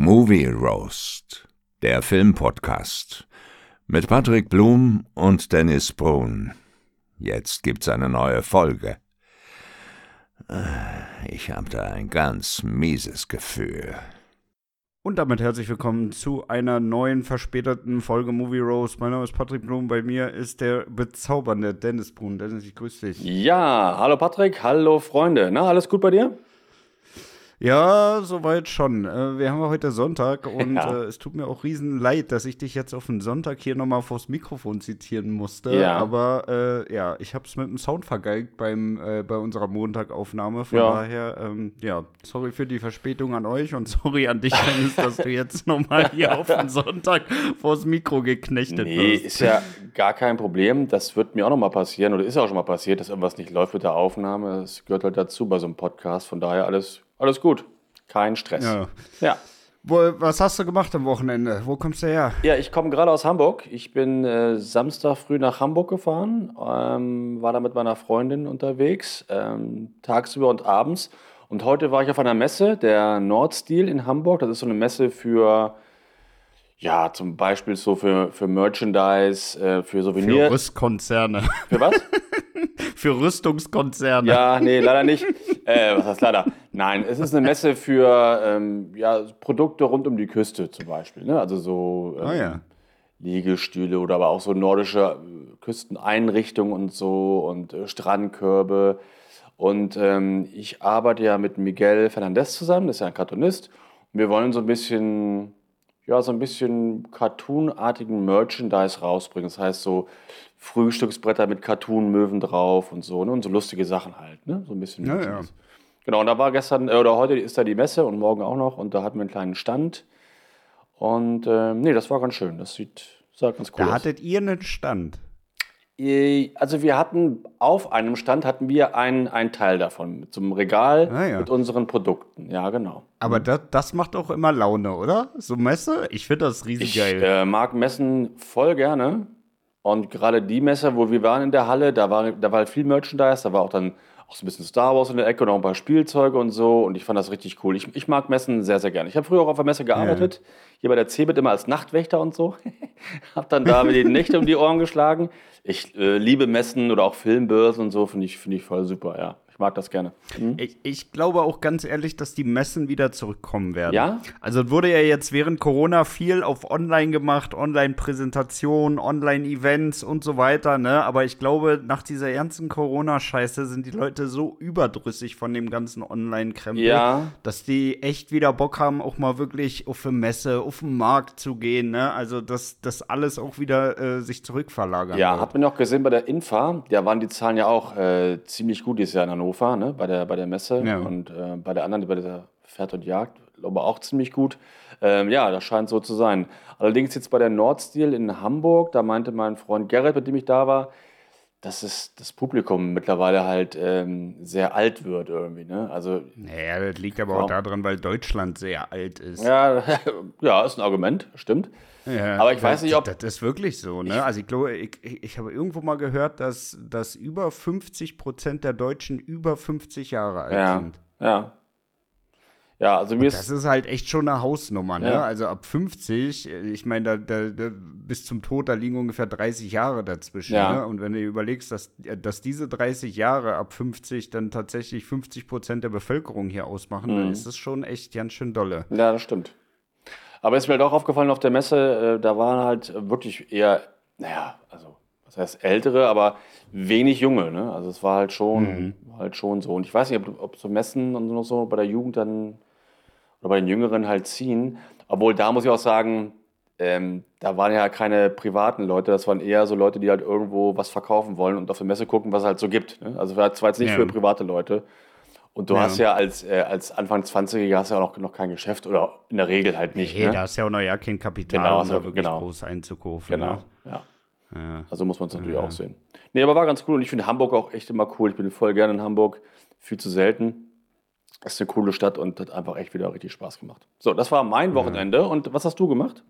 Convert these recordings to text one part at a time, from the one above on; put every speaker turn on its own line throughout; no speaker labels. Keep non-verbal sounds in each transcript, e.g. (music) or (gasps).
Movie Roast, der Filmpodcast mit Patrick Blum und Dennis Brun. Jetzt gibt's eine neue Folge. Ich habe da ein ganz mieses Gefühl.
Und damit herzlich willkommen zu einer neuen verspäteten Folge Movie Rose. Mein Name ist Patrick Blum, bei mir ist der bezaubernde Dennis Brun. Dennis, ich grüße dich.
Ja, hallo Patrick, hallo Freunde. Na, alles gut bei dir?
Ja, soweit schon. Äh, wir haben heute Sonntag (laughs) und
Ja.
äh, es tut mir auch riesen leid, dass ich dich jetzt auf den Sonntag hier nochmal vors Mikrofon zitieren musste.
Ja.
Aber äh, ja, ich habe es mit dem Sound vergeigt beim, äh, bei unserer Montagaufnahme. Von
Ja.
daher, ähm, ja, sorry für die Verspätung an euch und (laughs) sorry an dich, Dennis, dass du jetzt nochmal (laughs) hier auf den Sonntag vors Mikro geknechtet
Nee,
wirst.
ist ja gar kein Problem. Das wird mir auch noch mal passieren oder ist auch schon mal passiert, dass irgendwas nicht läuft mit der Aufnahme. Das gehört halt dazu bei so einem Podcast. Von daher alles, alles gut. Kein Stress.
Ja.
ja.
Wo, was hast du gemacht am Wochenende? Wo kommst du her?
Ja, ich komme gerade aus Hamburg. Ich bin äh, Samstag früh nach Hamburg gefahren, ähm, war da mit meiner Freundin unterwegs, ähm, tagsüber und abends. Und heute war ich auf einer Messe, der Nordstil in Hamburg. Das ist so eine Messe für, ja, zum Beispiel so für, für Merchandise, äh, für Souvenir.
Für Rüstkonzerne.
für was? (laughs)
Für Rüstungskonzerne.
Ja, nee, leider nicht. Äh, was heißt leider? Nein, es ist eine Messe für ähm, ja, Produkte rund um die Küste zum Beispiel. Ne? Also so ähm,
Ah, ja.
Liegestühle oder aber auch so nordische äh, Küsteneinrichtungen und so und äh, Strandkörbe. Und ähm, ich arbeite ja mit Miguel Fernandez zusammen, das ist ja ein Cartoonist. Und wir wollen so ein bisschen, ja, so ein bisschen cartoonartigen Merchandise rausbringen. Das heißt so Frühstücksbretter mit Cartoon-Möwen drauf und so, ne? Und so lustige Sachen halt, ne? So ein bisschen.
Ja,
Merchandise. Genau, und da war gestern, äh, oder heute ist da die Messe und morgen auch noch und da hatten wir einen kleinen Stand. Und ähm, nee, das war ganz schön. Das sieht, sah ganz cool
Da
aus.
hattet ihr einen Stand.
Äh, Also wir hatten auf einem Stand hatten wir einen, einen Teil davon mit so einem Regal
Ah, ja.
mit unseren Produkten. Ja, genau.
Aber das, das macht auch immer Laune, oder? So Messe? Ich finde das riesig
Ich
geil.
äh, mag Messen voll gerne. Und gerade die Messe, wo wir waren in der Halle, da war, da war halt viel Merchandise, da war auch dann auch so ein bisschen Star Wars in der Ecke und auch ein paar Spielzeuge und so. Und ich fand das richtig cool. Ich, ich mag Messen sehr, sehr gerne. Ich habe früher auch auf der Messe gearbeitet, hier bei der CeBIT immer als Nachtwächter und so. (laughs) habe dann da mir die Nächte um die Ohren geschlagen. Ich äh, liebe Messen oder auch Filmbörsen und so, finde ich, finde ich voll super, ja. Mag das gerne. Mhm.
Ich, ich glaube auch ganz ehrlich, dass die Messen wieder zurückkommen werden.
Ja?
Also wurde ja jetzt während Corona viel auf Online gemacht, Online-Präsentationen, Online-Events und so weiter, ne? Aber ich glaube, nach dieser ganzen Corona-Scheiße sind die Leute so überdrüssig von dem ganzen Online-Krempel,
Ja.
dass die echt wieder Bock haben, auch mal wirklich auf eine Messe, auf den Markt zu gehen, ne? Also dass das alles auch wieder äh, sich zurückverlagern
Ja,
wird.
hat man auch gesehen bei der Infa, da waren die Zahlen ja auch äh, ziemlich gut dieses Jahr in Hannover, ne, bei der, bei der Messe.
Ja.
Und äh, bei der anderen, bei dieser Pferd und Jagd, glaube auch ziemlich gut. Ähm, ja, das scheint so zu sein. Allerdings jetzt bei der Nordstil in Hamburg, da meinte mein Freund Gerrit, mit dem ich da war, dass es das Publikum mittlerweile halt ähm, sehr alt wird irgendwie. Ne? Also
Naja, das liegt aber auch daran, weil Deutschland sehr alt ist.
ja, (laughs) ja, ist ein Argument, stimmt.
Ja,
Aber ich weiß nicht, ob-
Das ist wirklich so, ne? Also ich glaube, ich, ich, ich habe irgendwo mal gehört, dass, dass über 50 Prozent der Deutschen über 50 Jahre alt
Ja,
sind.
ja. Ja, also mir
Das
ist
ist halt echt schon eine Hausnummer, ne?
Ja.
Also ab 50, äh, ich meine, da, da, da, bis zum Tod, da liegen ungefähr 30 Jahre dazwischen.
Ja.
Ne? Und wenn du überlegst, dass, äh, dass diese 30 Jahre ab 50 dann tatsächlich 50 Prozent der Bevölkerung hier ausmachen,
Mhm.
dann ist das schon echt ganz schön dolle.
Ja, das stimmt. Aber ist mir halt auch aufgefallen auf der Messe, äh, da waren halt wirklich eher, naja, also, was heißt ältere, aber wenig junge, ne? Also es war halt schon, war halt schon so. Und ich weiß nicht, ob, ob so Messen und so, so bei der Jugend dann oder bei den Jüngeren halt ziehen. Obwohl da muss ich auch sagen, ähm, da waren ja keine privaten Leute, das waren eher so Leute, die halt irgendwo was verkaufen wollen und auf der Messe gucken, was es halt so gibt. Ne? Also das war jetzt nicht
Ja.
für private Leute. Und du
Ja.
hast ja als, äh, als Anfang 20er hast ja auch noch, noch kein Geschäft oder in der Regel halt nicht.
Nee,
ne?
da ist ja auch noch ja kein Kapital,
Genau,
um
also
da wirklich
genau.
groß einzukaufen.
Genau,
Ne?
Ja. Also muss man es natürlich auch sehen. Nee, aber war ganz cool und ich finde Hamburg auch echt immer cool. Ich bin voll gerne in Hamburg, viel zu selten. Ist eine coole Stadt und hat einfach echt wieder richtig Spaß gemacht. So, das war mein Wochenende und was hast du gemacht?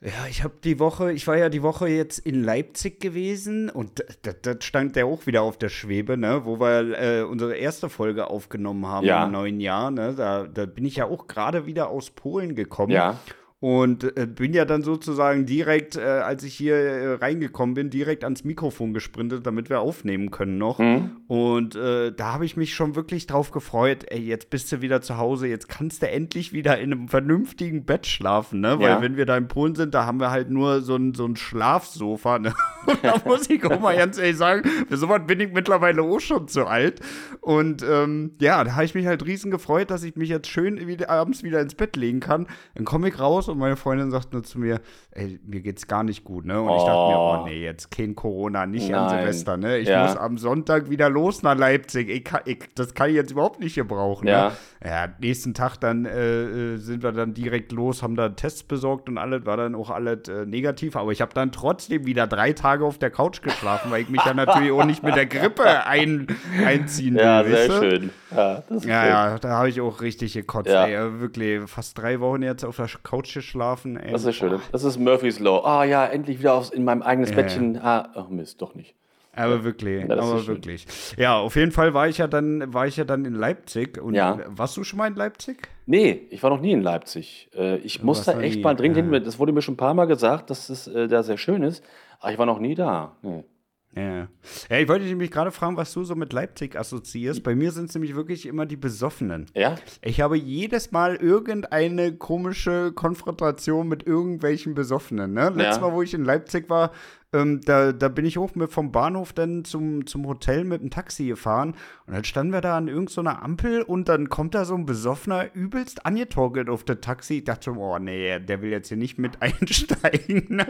Ja, ich habe die Woche, ich war ja die Woche jetzt in Leipzig gewesen und das stand ja auch wieder auf der Schwebe, ne, wo wir äh, unsere erste Folge aufgenommen haben
Ja.
im neuen Jahr, ne, da, da bin ich ja auch gerade wieder aus Polen gekommen.
Ja.
Und äh, bin ja dann sozusagen direkt, äh, als ich hier äh, reingekommen bin, direkt ans Mikrofon gesprintet, damit wir aufnehmen können noch.
Mhm.
Und äh, da habe ich mich schon wirklich drauf gefreut, ey, jetzt bist du wieder zu Hause, jetzt kannst du endlich wieder in einem vernünftigen Bett schlafen, ne? Weil
Ja.
wenn wir da in Polen sind, da haben wir halt nur so ein, so ein Schlafsofa, ne? (laughs) Und da muss ich auch mal ganz ehrlich sagen, für sowas bin ich mittlerweile auch schon zu alt. Und ähm, ja, da habe ich mich halt riesen gefreut, dass ich mich jetzt schön wieder, abends wieder ins Bett legen kann. Dann komme ich raus und meine Freundin sagt nur zu mir, ey, mir geht's gar nicht gut, ne? Und ich dachte mir,
Oh.
oh nee, jetzt kein Corona, nicht an
Nein.
Silvester, ne? Ich
Ja.
muss am Sonntag wieder los nach Leipzig. Ich kann, ich, das kann ich jetzt überhaupt nicht gebrauchen.
Ja.
Ne? Ja, nächsten Tag dann äh, äh, sind wir dann direkt los, haben da Tests besorgt und alles, war dann auch alles äh, negativ. Aber ich habe dann trotzdem wieder drei Tage auf der Couch geschlafen, weil ich mich dann natürlich auch nicht mit der Grippe ein, einziehen will.
Ja,
weißt
sehr
du?
schön. Ja, das ist
Ja,
schön.
ja, da habe ich auch richtig gekotzt,
Ja.
ey. Wirklich fast drei Wochen jetzt auf der Couch geschlafen, ey.
Das ist schön. Das ist Murphy's Law. Ah ja, endlich wieder aufs, in meinem eigenes
Ja,
Bettchen. Ah, ach Mist, doch nicht.
Aber wirklich,
Ja,
aber
schön.
wirklich. Ja, auf jeden Fall war ich ja dann, war ich ja dann in Leipzig. Und
Ja.
warst du schon mal in Leipzig?
Nee, ich war noch nie in Leipzig. Äh, ich muss da echt
nie,
mal dringend
ja.
hin. Das wurde mir schon ein paar Mal gesagt, dass es äh, da sehr schön ist. Aber ich war noch nie da. Nee.
Ja. ja, ich wollte dich nämlich gerade fragen, was du so mit Leipzig assoziierst. Bei mir sind es nämlich wirklich immer die Besoffenen.
Ja?
Ich habe jedes Mal irgendeine komische Konfrontation mit irgendwelchen Besoffenen. Ne? Letztes
Ja.
Mal, wo ich in Leipzig war, ähm, da, da bin ich hoch mit vom Bahnhof dann zum, zum Hotel mit dem Taxi gefahren. Und dann standen wir da an irgendeiner Ampel und dann kommt da so ein Besoffener übelst angetorkelt auf das Taxi. Ich dachte schon, oh nee, der will jetzt hier nicht mit (laughs) einsteigen.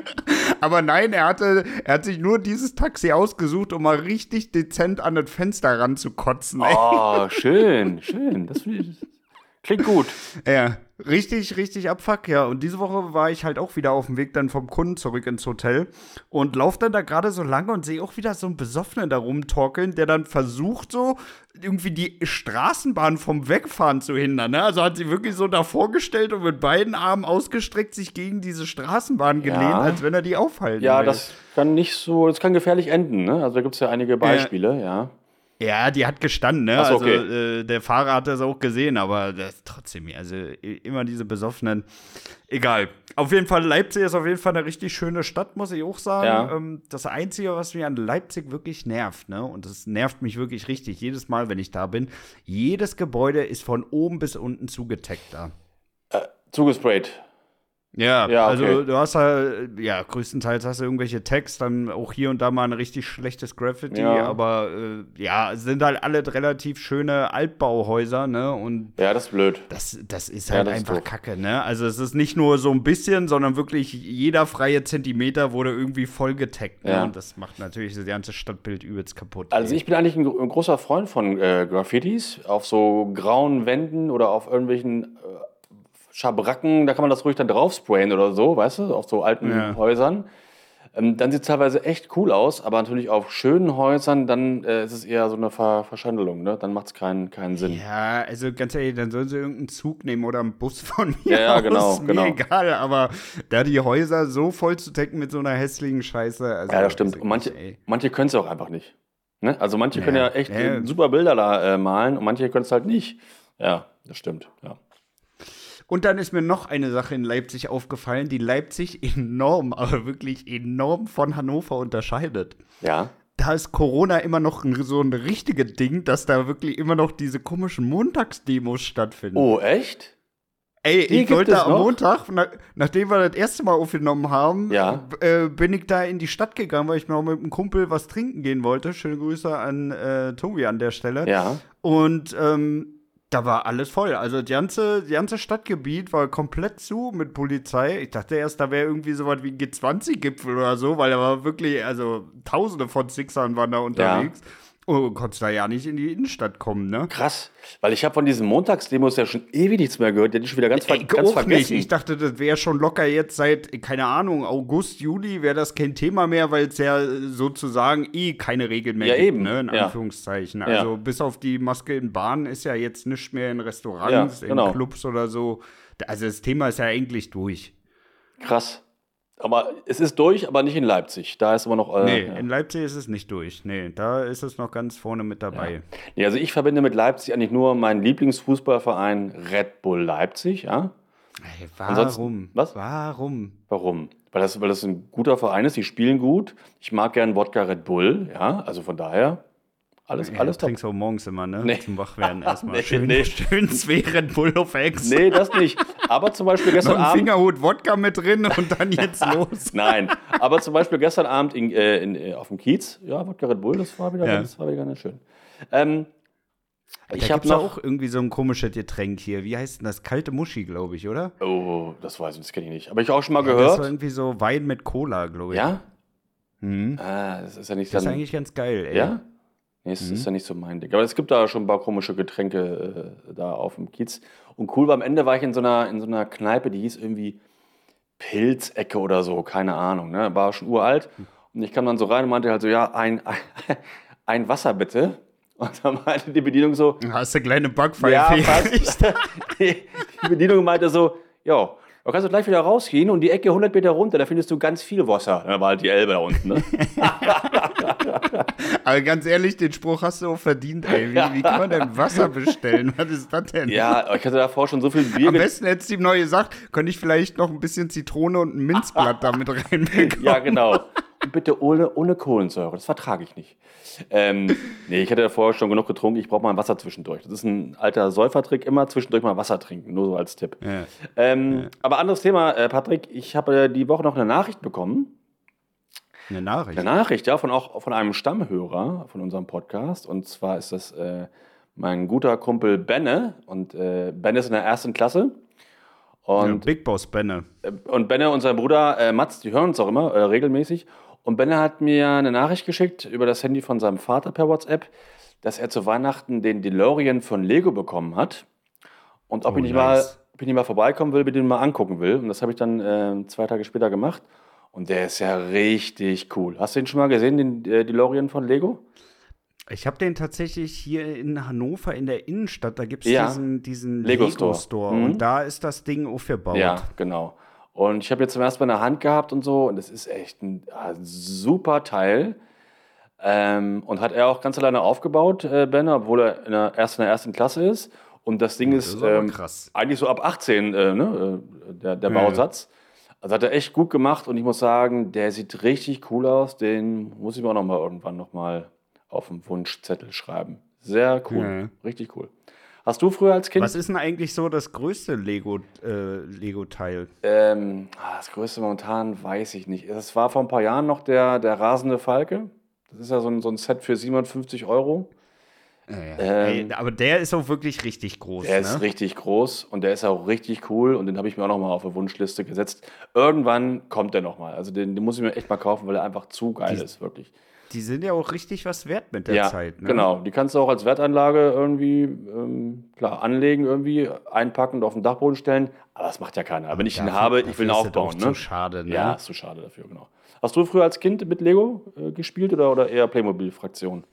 Aber nein, er hatte, er hat sich nur dieses Taxi ausgesucht, um mal richtig dezent an das Fenster ranzukotzen. ey.
Oh, (laughs) schön, schön. Das klingt gut.
Ja, richtig, richtig abfuck, ja. Und diese Woche war ich halt auch wieder auf dem Weg dann vom Kunden zurück ins Hotel und lauf dann da gerade so lange und sehe auch wieder so einen Besoffenen da rumtorkeln, der dann versucht so irgendwie die Straßenbahn vom Wegfahren zu hindern. Ne? Also hat sie wirklich so davor gestellt und mit beiden Armen ausgestreckt sich gegen diese Straßenbahn gelehnt,
Ja.
als wenn er die aufhalten
Ja,
will.
das kann nicht so, das kann gefährlich enden. Ne? Also da gibt es ja einige Beispiele, ja.
Ja, die hat gestanden, ne?
So,
also
okay.
äh, der Fahrer hat das auch gesehen, aber das ist trotzdem, also immer diese besoffenen. Egal. Auf jeden Fall, Leipzig ist auf jeden Fall eine richtig schöne Stadt, muss ich auch sagen.
Ja.
Ähm, das Einzige, was mich an Leipzig wirklich nervt, ne? Und das nervt mich wirklich richtig, jedes Mal, wenn ich da bin, jedes Gebäude ist von oben bis unten zugeteckt da.
Zugesprayt.
Ja,
Ja, okay.
also du hast ja, ja, größtenteils hast du irgendwelche Tags, dann auch hier und da mal ein richtig schlechtes Graffiti,
Ja.
aber äh, ja, es sind halt alle relativ schöne Altbauhäuser, ne? Und
Ja, das ist blöd.
das, das ist
Ja,
halt
das ist
einfach
doof.
Kacke, ne? Also es ist nicht nur so ein bisschen, sondern wirklich jeder freie Zentimeter wurde irgendwie voll getaggt, ne?
Ja.
Und das macht natürlich das ganze Stadtbild übelst kaputt.
Also
ey.
ich bin eigentlich ein, ein großer Freund von äh, Graffitis auf so grauen Wänden oder auf irgendwelchen äh, Schabracken, da kann man das ruhig dann drauf sprayen oder so, weißt du, auf so alten
Ja.
Häusern. Ähm, dann sieht es teilweise echt cool aus, aber natürlich auf schönen Häusern, dann äh, ist es eher so eine Ver Verschandelung, ne? Dann macht es keinen, keinen Sinn.
Ja, also ganz ehrlich, dann sollen sie irgendeinen Zug nehmen oder einen Bus von mir
Ja, ja, genau,
Mir
genau.
egal, aber da die Häuser so voll zu decken mit so einer hässlichen Scheiße. Also,
Ja, das stimmt. Und manche,
ey.
manche können es auch einfach nicht. Ne? Also manche
Ja.
können ja echt
Ja.
super Bilder da äh, malen und manche können es halt nicht. Ja, das stimmt. Ja.
Und dann ist mir noch eine Sache in Leipzig aufgefallen, die Leipzig (laughs) enorm, aber wirklich enorm von Hannover unterscheidet.
ja.
Da ist Corona immer noch so ein richtiges Ding, dass da wirklich immer noch diese komischen Montagsdemos stattfinden.
Oh, echt?
Ey,
die
ich wollte am? Montag, na, nachdem wir das erste Mal aufgenommen haben,
Ja.
äh, bin ich da in die Stadt gegangen, weil ich noch mit einem Kumpel was trinken gehen wollte. Schöne Grüße an äh, Tobi an der Stelle.
Ja.
Und ähm, da war alles voll. Also das ganze, das ganze Stadtgebiet war komplett zu mit Polizei. Ich dachte erst, da wäre irgendwie so was wie ein G20-Gipfel oder so, weil da war wirklich, also tausende von Sixern waren da unterwegs. Und du konntest da ja nicht in die Innenstadt kommen, ne?
Krass, weil ich habe von diesen Montagsdemos ja schon ewig nichts mehr gehört. Die hätte ich schon wieder ganz, ver
Ey,
ganz vergessen.
nicht. Ich dachte, das wäre schon locker jetzt seit, keine Ahnung, August, Juli wäre das kein Thema mehr, weil es ja sozusagen eh keine Regeln mehr
Ja,
gibt,
eben.
ne? In
Ja.
Anführungszeichen. Also bis auf die Maske in Bahnen ist ja jetzt nicht mehr in Restaurants,
Ja, genau.
in Clubs oder so. Also das Thema ist ja eigentlich durch.
Krass. Aber es ist durch, aber nicht in Leipzig. Da ist immer noch. Äh,
Nee,
ja.
in Leipzig ist es nicht durch. Nee, da ist es noch ganz vorne mit dabei.
Nee, also ich verbinde mit Leipzig eigentlich nur meinen Lieblingsfußballverein Red Bull Leipzig, ja.
Ey,
Ansonsten-
warum?
was?
Warum?
Warum? Weil das, weil das ein guter Verein ist, die spielen gut. Ich mag gern Wodka Red Bull, ja. Also von daher, alles,
Ja,
alles top.
trinkst auch morgens immer, ne?
Nee.
Zum Wachwerden (laughs) erstmal.
Nee,
schön,
nee.
schön Red Bull auf Ex.
Nee, das nicht. Aber zum Beispiel (laughs) gestern Abend.
Fingerhut Wodka mit drin und dann jetzt (laughs) los.
Nein, aber zum Beispiel gestern Abend in, äh, in, äh, auf dem Kiez, ja, Wodka Red Bull, das war wieder,
Ja.
das war wieder ganz schön. Ähm, ich habe noch.
auch irgendwie so ein komisches Getränk hier. Wie heißt denn das? Kalte Muschi, glaube ich, oder?
Oh, das weiß ich, das kenne ich nicht. Aber ich auch schon mal
Das war
gehört.
irgendwie so Wein mit Cola, glaube ich.
Ja?
Mhm.
Ah, das ist ja nicht
Das ist eigentlich ganz geil, ey.
Ja? Nee, es
Mhm.
ist ja nicht so mein Ding. Aber es gibt da schon ein paar komische Getränke äh, da auf dem Kiez. Und cool war, am Ende war ich in so einer, in so einer Kneipe, die hieß irgendwie Pilzecke oder so, keine Ahnung. Ne? War schon uralt. Und ich kam dann so rein und meinte halt so, ja, ein, ein, (laughs) ein Wasser bitte. Und dann meinte die Bedienung so,
Hast du kleine Backpfeife
ja, (laughs) fast. die, (laughs) die Bedienung meinte so, ja, da kannst du gleich wieder rausgehen und die Ecke 100 Meter runter, da findest du ganz viel Wasser. Da war halt die Elbe da unten. Ne? (laughs)
Aber ganz ehrlich, den Spruch hast du auch verdient, ey. Wie, wie kann man denn Wasser bestellen? Was ist das denn?
ja, ich hatte davor schon so viel Bier
Am besten hättest du ihm neu gesagt, könnte ich vielleicht noch ein bisschen Zitrone und ein Minzblatt damit (laughs) reinbekommen.
Ja, genau. Bitte ohne, ohne Kohlensäure, das vertrage ich nicht. Ähm, nee, ich hatte ja vorher schon genug getrunken, ich brauche mal ein Wasser zwischendurch. Das ist ein alter Säufertrick, immer zwischendurch mal Wasser trinken, nur so als Tipp.
Ja.
Ähm, Aber anderes Thema, äh, Patrick, ich habe äh, die Woche noch eine Nachricht bekommen.
Eine Nachricht.
Eine Nachricht, ja, von auch von einem Stammhörer von unserem Podcast. Und zwar ist das äh, mein guter Kumpel Benne. Und äh, Benne ist in der ersten Klasse.
Ja,
Und
Big Boss Benne.
Äh, Und Benne und sein Bruder äh, Mats, die hören uns auch immer regelmäßig. Und Benne hat mir eine Nachricht geschickt über das Handy von seinem Vater per WhatsApp, dass er zu Weihnachten den DeLorean von Lego bekommen hat. Und ob,
Oh,
ich, nicht
nice.
mal, ob ich nicht mal vorbeikommen will, mir den mal angucken will. Und das habe ich dann äh, zwei Tage später gemacht. Und der ist ja richtig cool. Hast du den schon mal gesehen, den äh, DeLorean von Lego?
Ich habe den tatsächlich hier in Hannover in der Innenstadt, da gibt es
Ja.
diesen, diesen
Lego
Lego-Store.
Store. Mhm.
Und da ist das Ding aufgebaut.
Ja, genau. Und ich habe jetzt zum ersten Mal in der Hand gehabt und so. Und das ist echt ein ah, super Teil. Ähm, und hat er auch ganz alleine aufgebaut, äh, Benner, obwohl er in der, erst in der ersten Klasse ist. Und das Ding
Das
ist,
ist
ähm, eigentlich so ab 18, äh, ne, äh, der, der
Ja.
Bausatz. Also hat er echt gut gemacht und ich muss sagen, der sieht richtig cool aus. Den muss ich mir auch noch mal irgendwann noch mal auf dem Wunschzettel schreiben. Sehr cool,
Ja.
richtig cool. Hast du früher als Kind
Was ist denn eigentlich so das größte Lego, äh, Lego-Teil?
Ähm, ah, das größte momentan weiß ich nicht. Es war vor ein paar Jahren noch der, der rasende Falke. Das ist ja so ein, so ein Set für 57 Euro. Ähm,
Ey, aber der ist auch wirklich richtig groß.
Der
ne?
ist richtig groß und der ist auch richtig cool und den habe ich mir auch noch mal auf eine Wunschliste gesetzt. Irgendwann kommt der noch mal. Also den, den muss ich mir echt mal kaufen, weil er einfach zu geil
Die-
ist, wirklich.
Die sind ja auch richtig was wert mit der
ja,
Zeit. Ne?
genau. Die kannst du auch als Wertanlage irgendwie ähm, klar anlegen, irgendwie einpacken und auf den Dachboden stellen. Aber das macht ja keiner. Aber wenn ich ihn
Dafür-
habe, ich will ihn
ist
aufbauen.
Auch
Ne?
zu schade, ne?
Ja, ist zu schade dafür, genau. Hast du früher als Kind mit Lego äh, gespielt oder, oder eher Playmobil-Fraktion?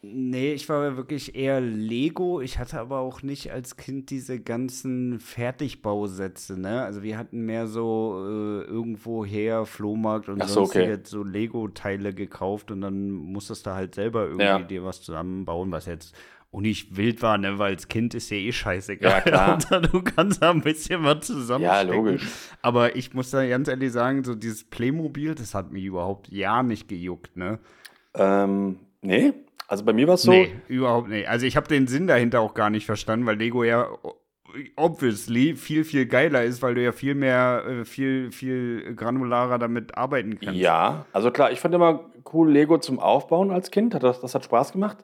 Nee, ich war wirklich eher Lego. Ich hatte aber auch nicht als Kind diese ganzen Fertigbausätze, ne? Also wir hatten mehr so äh, irgendwoher Flohmarkt und
Ach so, okay.
so Lego-Teile gekauft und dann musstest du halt selber irgendwie
Ja.
dir was zusammenbauen, was jetzt auch nicht wild war, ne? Weil als Kind ist ja eh scheißegal.
Ja, (laughs) klar.
Hauptsache, du kannst da ein bisschen was zusammenstecken.
Ja, logisch.
Aber ich muss da ganz ehrlich sagen, so dieses Playmobil, das hat mich überhaupt ja nicht gejuckt, ne?
Ähm, nee, also bei mir war es so.
Nee, überhaupt nicht. Also ich habe den Sinn dahinter auch gar nicht verstanden, weil Lego ja obviously viel, viel geiler ist, weil du ja viel mehr, äh, viel, viel granularer damit arbeiten kannst.
Ja, also klar, ich fand immer cool Lego zum Aufbauen als Kind. Das, das hat Spaß gemacht.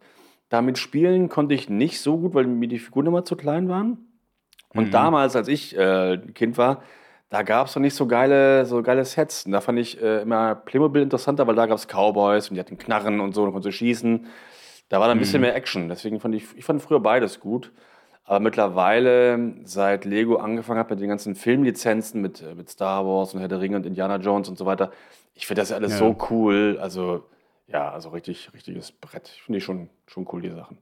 Damit spielen konnte ich nicht so gut, weil mir die Figuren immer zu klein waren. Und damals, als ich äh, Kind war, da gab es noch nicht so geile, so geile Sets. Und da fand ich äh, immer Playmobil interessanter, weil da gab es Cowboys und die hatten Knarren und so, und konnte schießen. Da war dann ein bisschen mehr Action. Deswegen fand ich, ich fand früher beides gut. Aber mittlerweile, seit Lego angefangen hat mit den ganzen Filmlizenzen, mit, äh, mit Star Wars und Herr der Ringe und Indiana Jones und so weiter, ich finde das ja alles
Ja.
so cool. Also, ja, also richtig, richtiges Brett. Ich finde die schon, schon cool, die Sachen.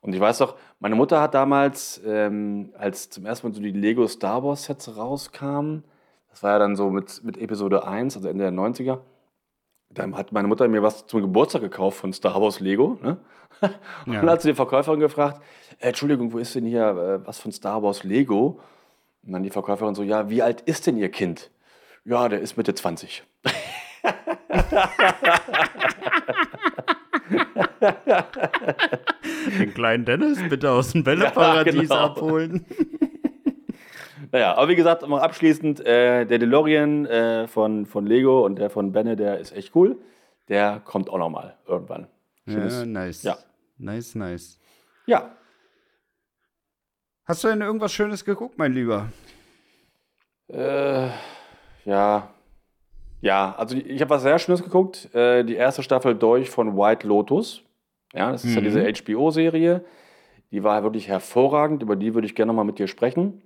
Und ich weiß doch, meine Mutter hat damals, ähm, als zum ersten Mal so die Lego Star Wars Sets rauskamen, Das war ja dann so mit, mit Episode 1, also Ende der 90er. Dann hat meine Mutter mir was zum Geburtstag gekauft von Star Wars Lego. Ne? (laughs) Und
Ja.
dann hat sie die Verkäuferin gefragt, äh, Entschuldigung, wo ist denn hier äh, was von Star Wars Lego? Und dann die Verkäuferin so, ja, wie alt ist denn Ihr Kind? Ja, der ist Mitte 20. (laughs)
Den kleinen Dennis bitte aus dem Bälleparadies (laughs)
Ja, genau.
abholen.
Naja, aber wie gesagt, abschließend, äh, der DeLorean äh, von, von Lego und der von Benne, der ist echt cool. Der kommt auch noch mal irgendwann. Schönes-
Ja, nice.
Ja.
Nice, nice.
ja.
Hast du denn irgendwas Schönes geguckt, mein Lieber?
Äh, ja. Ja, also ich habe was sehr Schönes geguckt. Äh, die erste Staffel durch von White Lotus. Ja, das ist ja
Mhm.
diese HBO-Serie. Die war wirklich hervorragend. Über die würde ich gerne noch mal mit dir sprechen.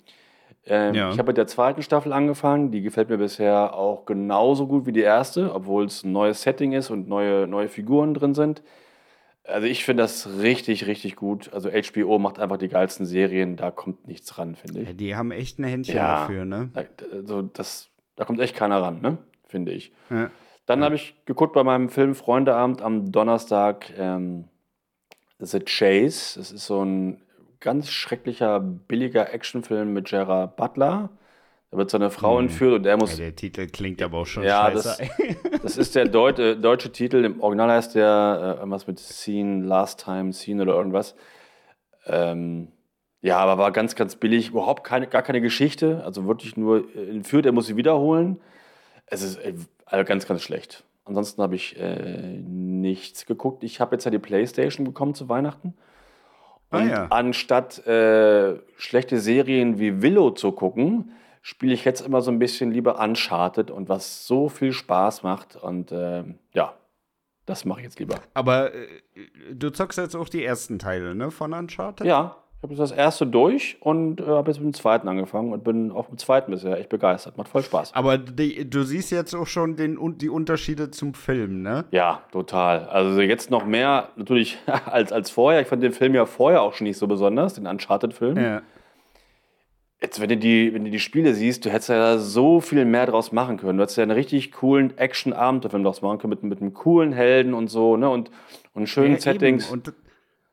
Ähm,
Ja.
Ich habe mit der zweiten Staffel angefangen. Die gefällt mir bisher auch genauso gut wie die erste, obwohl es ein neues Setting ist und neue, neue Figuren drin sind. Also ich finde das richtig, richtig gut. Also HBO macht einfach die geilsten Serien. Da kommt nichts ran, finde ich.
Ja, die haben echt ein Händchen
Ja.
dafür, ne?
Also das, da kommt echt keiner ran, ne? finde ich.
Ja.
Dann habe ich geguckt bei meinem Film Freundeabend am Donnerstag ähm, The Chase. Das ist so ein ganz schrecklicher, billiger Actionfilm mit Gerard Butler. Da wird so eine Frau entführt und er
Ja,
muss.
der Titel klingt aber auch schon
Ja,
scheiße. (laughs)
Das ist der Deut äh, deutsche Titel. Im Original heißt der äh, irgendwas mit Scene, Last Time, Scene oder irgendwas. Ähm, ja, aber war ganz, ganz billig. Überhaupt keine, gar keine Geschichte. Also wirklich nur äh, entführt, er muss sie wiederholen. Es ist äh, also ganz, ganz schlecht. Ansonsten habe ich äh, nichts geguckt. Ich habe jetzt ja die Playstation bekommen zu Weihnachten.
Ah, ja.
anstatt äh, schlechte Serien wie Willow zu gucken, spiele ich jetzt immer so ein bisschen lieber Uncharted und was so viel Spaß macht. Und ähm, ja, das mache ich jetzt lieber.
Aber äh, du zockst jetzt auch die ersten Teile, ne, von Uncharted?
Ja, ich habe jetzt das erste durch und äh, habe jetzt mit dem zweiten angefangen und bin auch mit dem zweiten bisher echt begeistert. Macht voll Spaß.
Aber die, du siehst jetzt auch schon den, die Unterschiede zum Film, ne?
Ja, total. Also jetzt noch mehr natürlich (laughs) als, als vorher. Ich fand den Film ja vorher auch schon nicht so besonders, den Uncharted-Film.
Ja.
Jetzt, wenn du, die, wenn du die Spiele siehst, du hättest ja so viel mehr draus machen können. Du hättest ja einen richtig coolen Action-Abenteuerfilm draus machen können, mit, mit einem coolen Helden und so, ne? Und, und schönen
Ja,
Settings.
Und,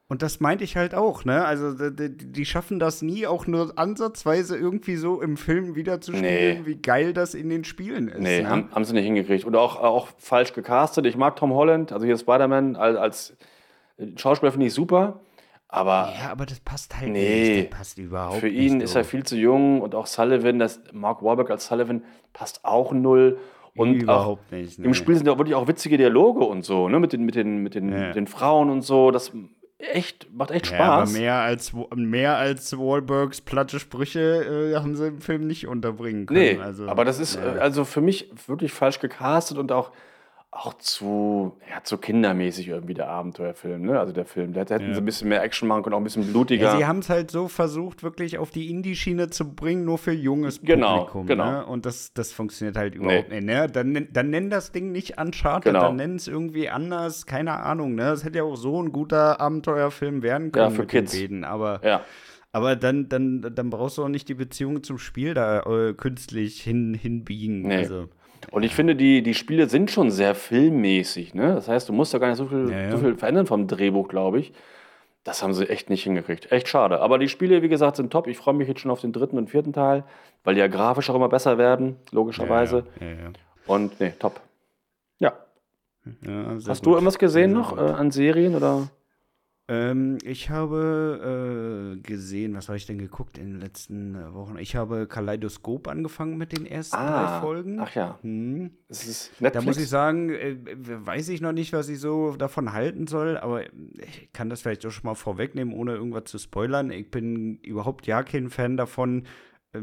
und das meinte ich halt auch, ne? Also die, die- schaffen das nie, auch nur ansatzweise irgendwie so im Film wiederzuspiegeln,
Nee.
wie geil das in den Spielen ist.
Nee,
ne?
haben, haben sie nicht hingekriegt. Oder auch, auch falsch gecastet. Ich mag Tom Holland, also hier Spider-Man als, als Schauspieler finde ich super. Aber
ja, aber das passt halt
Nee.
nicht. Das passt überhaupt
für
nicht.
ihn ist er viel zu jung und auch Sullivan, das Mark Wahlberg als Sullivan passt auch null. Und
überhaupt nicht. ne?
im Spiel sind ja wirklich auch witzige Dialoge und so, ne? Mit den, mit den, mit den,
Ja.
den Frauen und so. Das echt, macht echt
Ja, aber
Spaß.
mehr als, mehr als Wahlbergs platte Sprüche äh, haben sie im Film nicht unterbringen können.
Nee,
also,
aber das ist
ja.
äh, also für mich wirklich falsch gecastet und auch, auch zu, ja, zu kindermäßig irgendwie der Abenteuerfilm, ne? Also der Film. Da hätten
Ja.
sie ein bisschen mehr Action machen können, auch ein bisschen blutiger.
Ja, sie haben es halt so versucht, wirklich auf die Indie-Schiene zu bringen, nur für junges
Genau,
Publikum.
genau.
Ne? Und das, das funktioniert halt überhaupt nicht. Ne? Dann, dann nenn das Ding nicht Uncharted,
Genau.
dann nenn es irgendwie anders, keine Ahnung. Ne? Das hätte ja auch so ein guter Abenteuerfilm werden können
für
mit
Kids.
den beiden. Aber,
ja.
aber dann, dann, dann brauchst du auch nicht die Beziehung zum Spiel da äh, künstlich hin, hinbiegen.
Nee.
Also,
Und ich finde, die, die Spiele sind schon sehr filmmäßig, ne? Das heißt, du musst da gar nicht so viel,
Ja, ja.
so viel verändern vom Drehbuch, glaube ich. Das haben sie echt nicht hingekriegt. Echt schade. Aber die Spiele, wie gesagt, sind top. Ich freue mich jetzt schon auf den dritten und vierten Teil, weil die ja grafisch auch immer besser werden, logischerweise.
Ja, ja, ja.
Und nee, top. Ja.
Ja,
Hast
gut.
du irgendwas gesehen noch äh, an Serien oder?
Ähm, ich habe äh, gesehen, was habe ich denn geguckt in den letzten äh, Wochen? Ich habe Kaleidoskop angefangen mit den ersten drei Folgen.
Ach ja.
Hm. Da muss ich sagen, äh, weiß ich noch nicht, was ich so davon halten soll, aber ich kann das vielleicht auch schon mal vorwegnehmen, ohne irgendwas zu spoilern. Ich bin überhaupt ja kein Fan davon,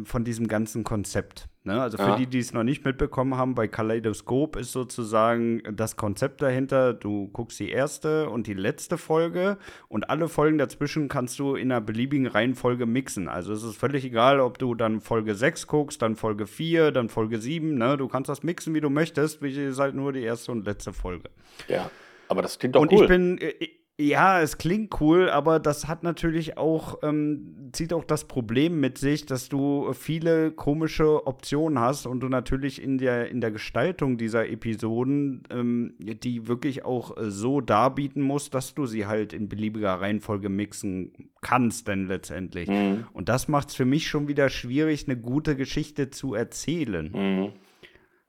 von diesem ganzen Konzept. Ne? Also für
Ja.
die, die es noch nicht mitbekommen haben, bei Kaleidoskop ist sozusagen das Konzept dahinter, du guckst die erste und die letzte Folge und alle Folgen dazwischen kannst du in einer beliebigen Reihenfolge mixen. Also es ist völlig egal, ob du dann Folge 6 guckst, dann Folge 4, dann Folge 7, ne? Du kannst das mixen, wie du möchtest. Wichtig ist halt nur die erste und letzte Folge.
ja. Aber das klingt doch
und
cool.
ich bin, äh, Ja, es klingt cool, aber das hat natürlich auch, ähm, zieht auch das Problem mit sich, dass du viele komische Optionen hast und du natürlich in der, in der Gestaltung dieser Episoden ähm, die wirklich auch äh, so darbieten musst, dass du sie halt in beliebiger Reihenfolge mixen kannst, denn letztendlich.
Mhm.
Und das macht es für mich schon wieder schwierig, eine gute Geschichte zu erzählen.
Mhm.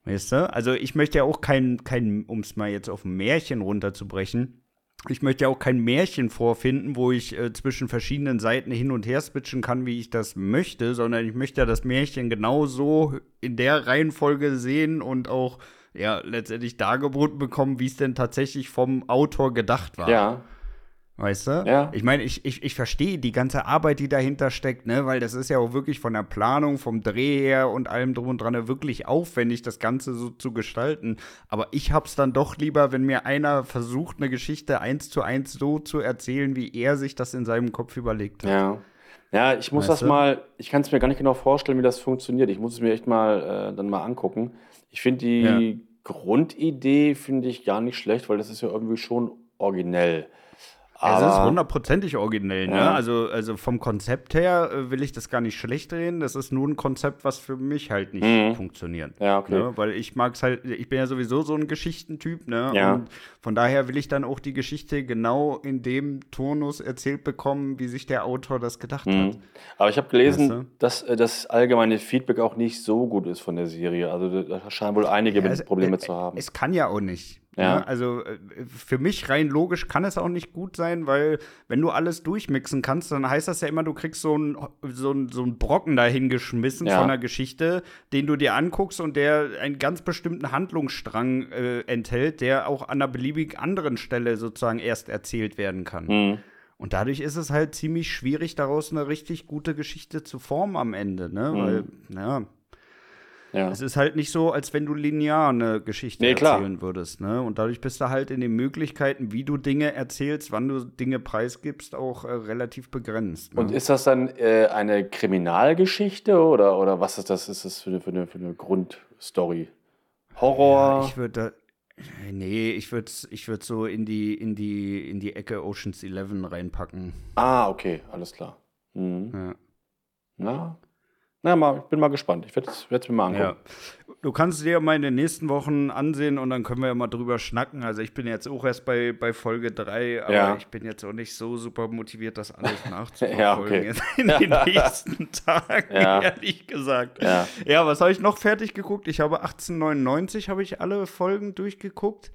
Weißt du? Also ich möchte ja auch kein, kein um es mal jetzt auf ein Märchen runterzubrechen, ich möchte ja auch kein Märchen vorfinden, wo ich äh, zwischen verschiedenen Seiten hin und her switchen kann, wie ich das möchte, sondern ich möchte ja das Märchen genauso in der Reihenfolge sehen und auch ja letztendlich dargeboten bekommen, wie es denn tatsächlich vom Autor gedacht war.
Ja.
Weißt du?
Ja.
Ich meine, ich, ich, ich verstehe die ganze Arbeit, die dahinter steckt, ne, weil das ist ja auch wirklich von der Planung, vom Dreh her und allem drum und dran wirklich aufwendig, das Ganze so zu gestalten. Aber ich hab's dann doch lieber, wenn mir einer versucht, eine Geschichte eins zu eins so zu erzählen, wie er sich das in seinem Kopf überlegt hat.
Ja. Ja, ich muss
Weißt
das mal, ich kann es mir gar nicht genau vorstellen, wie das funktioniert. Ich muss es mir echt mal äh, dann mal angucken. Ich finde die Grundidee finde ich gar nicht schlecht, weil das ist ja irgendwie schon originell.
Es ist
Aber-
hundertprozentig originell, ne?
Ja.
Also, also vom Konzept her äh, will ich das gar nicht schlecht reden. Das ist nur ein Konzept, was für mich halt nicht
Mhm.
funktioniert.
Ja, okay.
Ne? Weil ich mag's halt, ich bin ja sowieso so ein Geschichtentyp, ne?
Ja.
Und von daher will ich dann auch die Geschichte genau in dem Turnus erzählt bekommen, wie sich der Autor das gedacht hat.
Mhm. Aber ich habe gelesen,
Weißt du?
dass äh, das allgemeine Feedback auch nicht so gut ist von der Serie. Also da da scheinen wohl einige
Ja, es-
Probleme
äh,
zu haben.
Es kann ja auch nicht.
Ja.
Ne? Also äh, für mich rein logisch kann es auch nicht gut sein, weil wenn du alles durchmixen kannst, dann heißt das ja immer, du kriegst so einen so so ein Brocken dahingeschmissen
Ja.
von einer Geschichte, den du dir anguckst und der einen ganz bestimmten Handlungsstrang äh, enthält, der auch an einer beliebig anderen Stelle sozusagen erst erzählt werden kann.
Mhm.
Und dadurch ist es halt ziemlich schwierig, daraus eine richtig gute Geschichte zu formen am Ende, ne?
Mhm.
Weil, ja,
Ja.
es ist halt nicht so, als wenn du linear eine Geschichte
Nee,
erzählen würdest, ne? Und dadurch bist du halt in den Möglichkeiten, wie du Dinge erzählst, wann du Dinge preisgibst, auch äh, relativ begrenzt. Ne?
Und ist das dann äh, eine Kriminalgeschichte oder, oder was ist das? Ist das für eine, für eine, für eine Grundstory? Horror?
ich würde Nee, ich würde ich würd so in die, in, die, in die Ecke Oceans 11 reinpacken.
ah, okay, alles klar. Mhm.
Ja.
Na, na mal, ich bin mal gespannt. Ich werde es mir mal angucken.
Ja. Du kannst dir ja mal in den nächsten Wochen ansehen und dann können wir ja mal drüber schnacken. Also ich bin jetzt auch erst bei, bei Folge 3, aber
Ja.
ich bin jetzt auch nicht so super motiviert, das alles (laughs) nachzuverfolgen
Ja, okay.
in den (laughs) nächsten Tagen,
Ja.
ehrlich gesagt.
Ja.
Ja, was habe ich noch fertig geguckt? Ich habe 1899 habe ich alle Folgen durchgeguckt.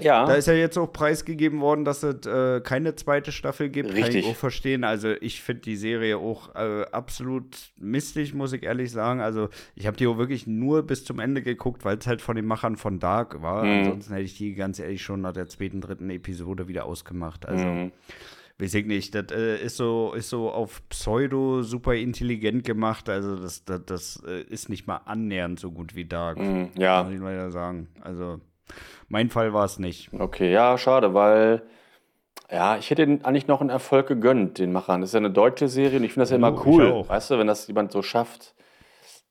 Ja.
Da ist ja jetzt auch preisgegeben worden, dass es äh, keine zweite Staffel gibt. Kann
Richtig.
ich auch verstehen. Also ich finde die Serie auch äh, absolut mistig, muss ich ehrlich sagen. Also ich habe die auch wirklich nur bis zum Ende geguckt, weil es halt von den Machern von Dark war.
Mhm.
Ansonsten hätte ich die ganz ehrlich schon nach der zweiten, dritten Episode wieder ausgemacht. Also
Mhm.
weiß ich nicht, das äh, ist so ist so auf Pseudo super intelligent gemacht. Also das das, das äh, ist nicht mal annähernd so gut wie Dark.
Mhm, ja.
Muss ich leider sagen. Also mein Fall war es nicht.
Okay, ja, schade, weil ja, ich hätte eigentlich noch einen Erfolg gegönnt, den Machern. Das ist ja eine deutsche Serie und ich finde das ja
Oh,
immer
ich
cool, weißt du, wenn das jemand so schafft.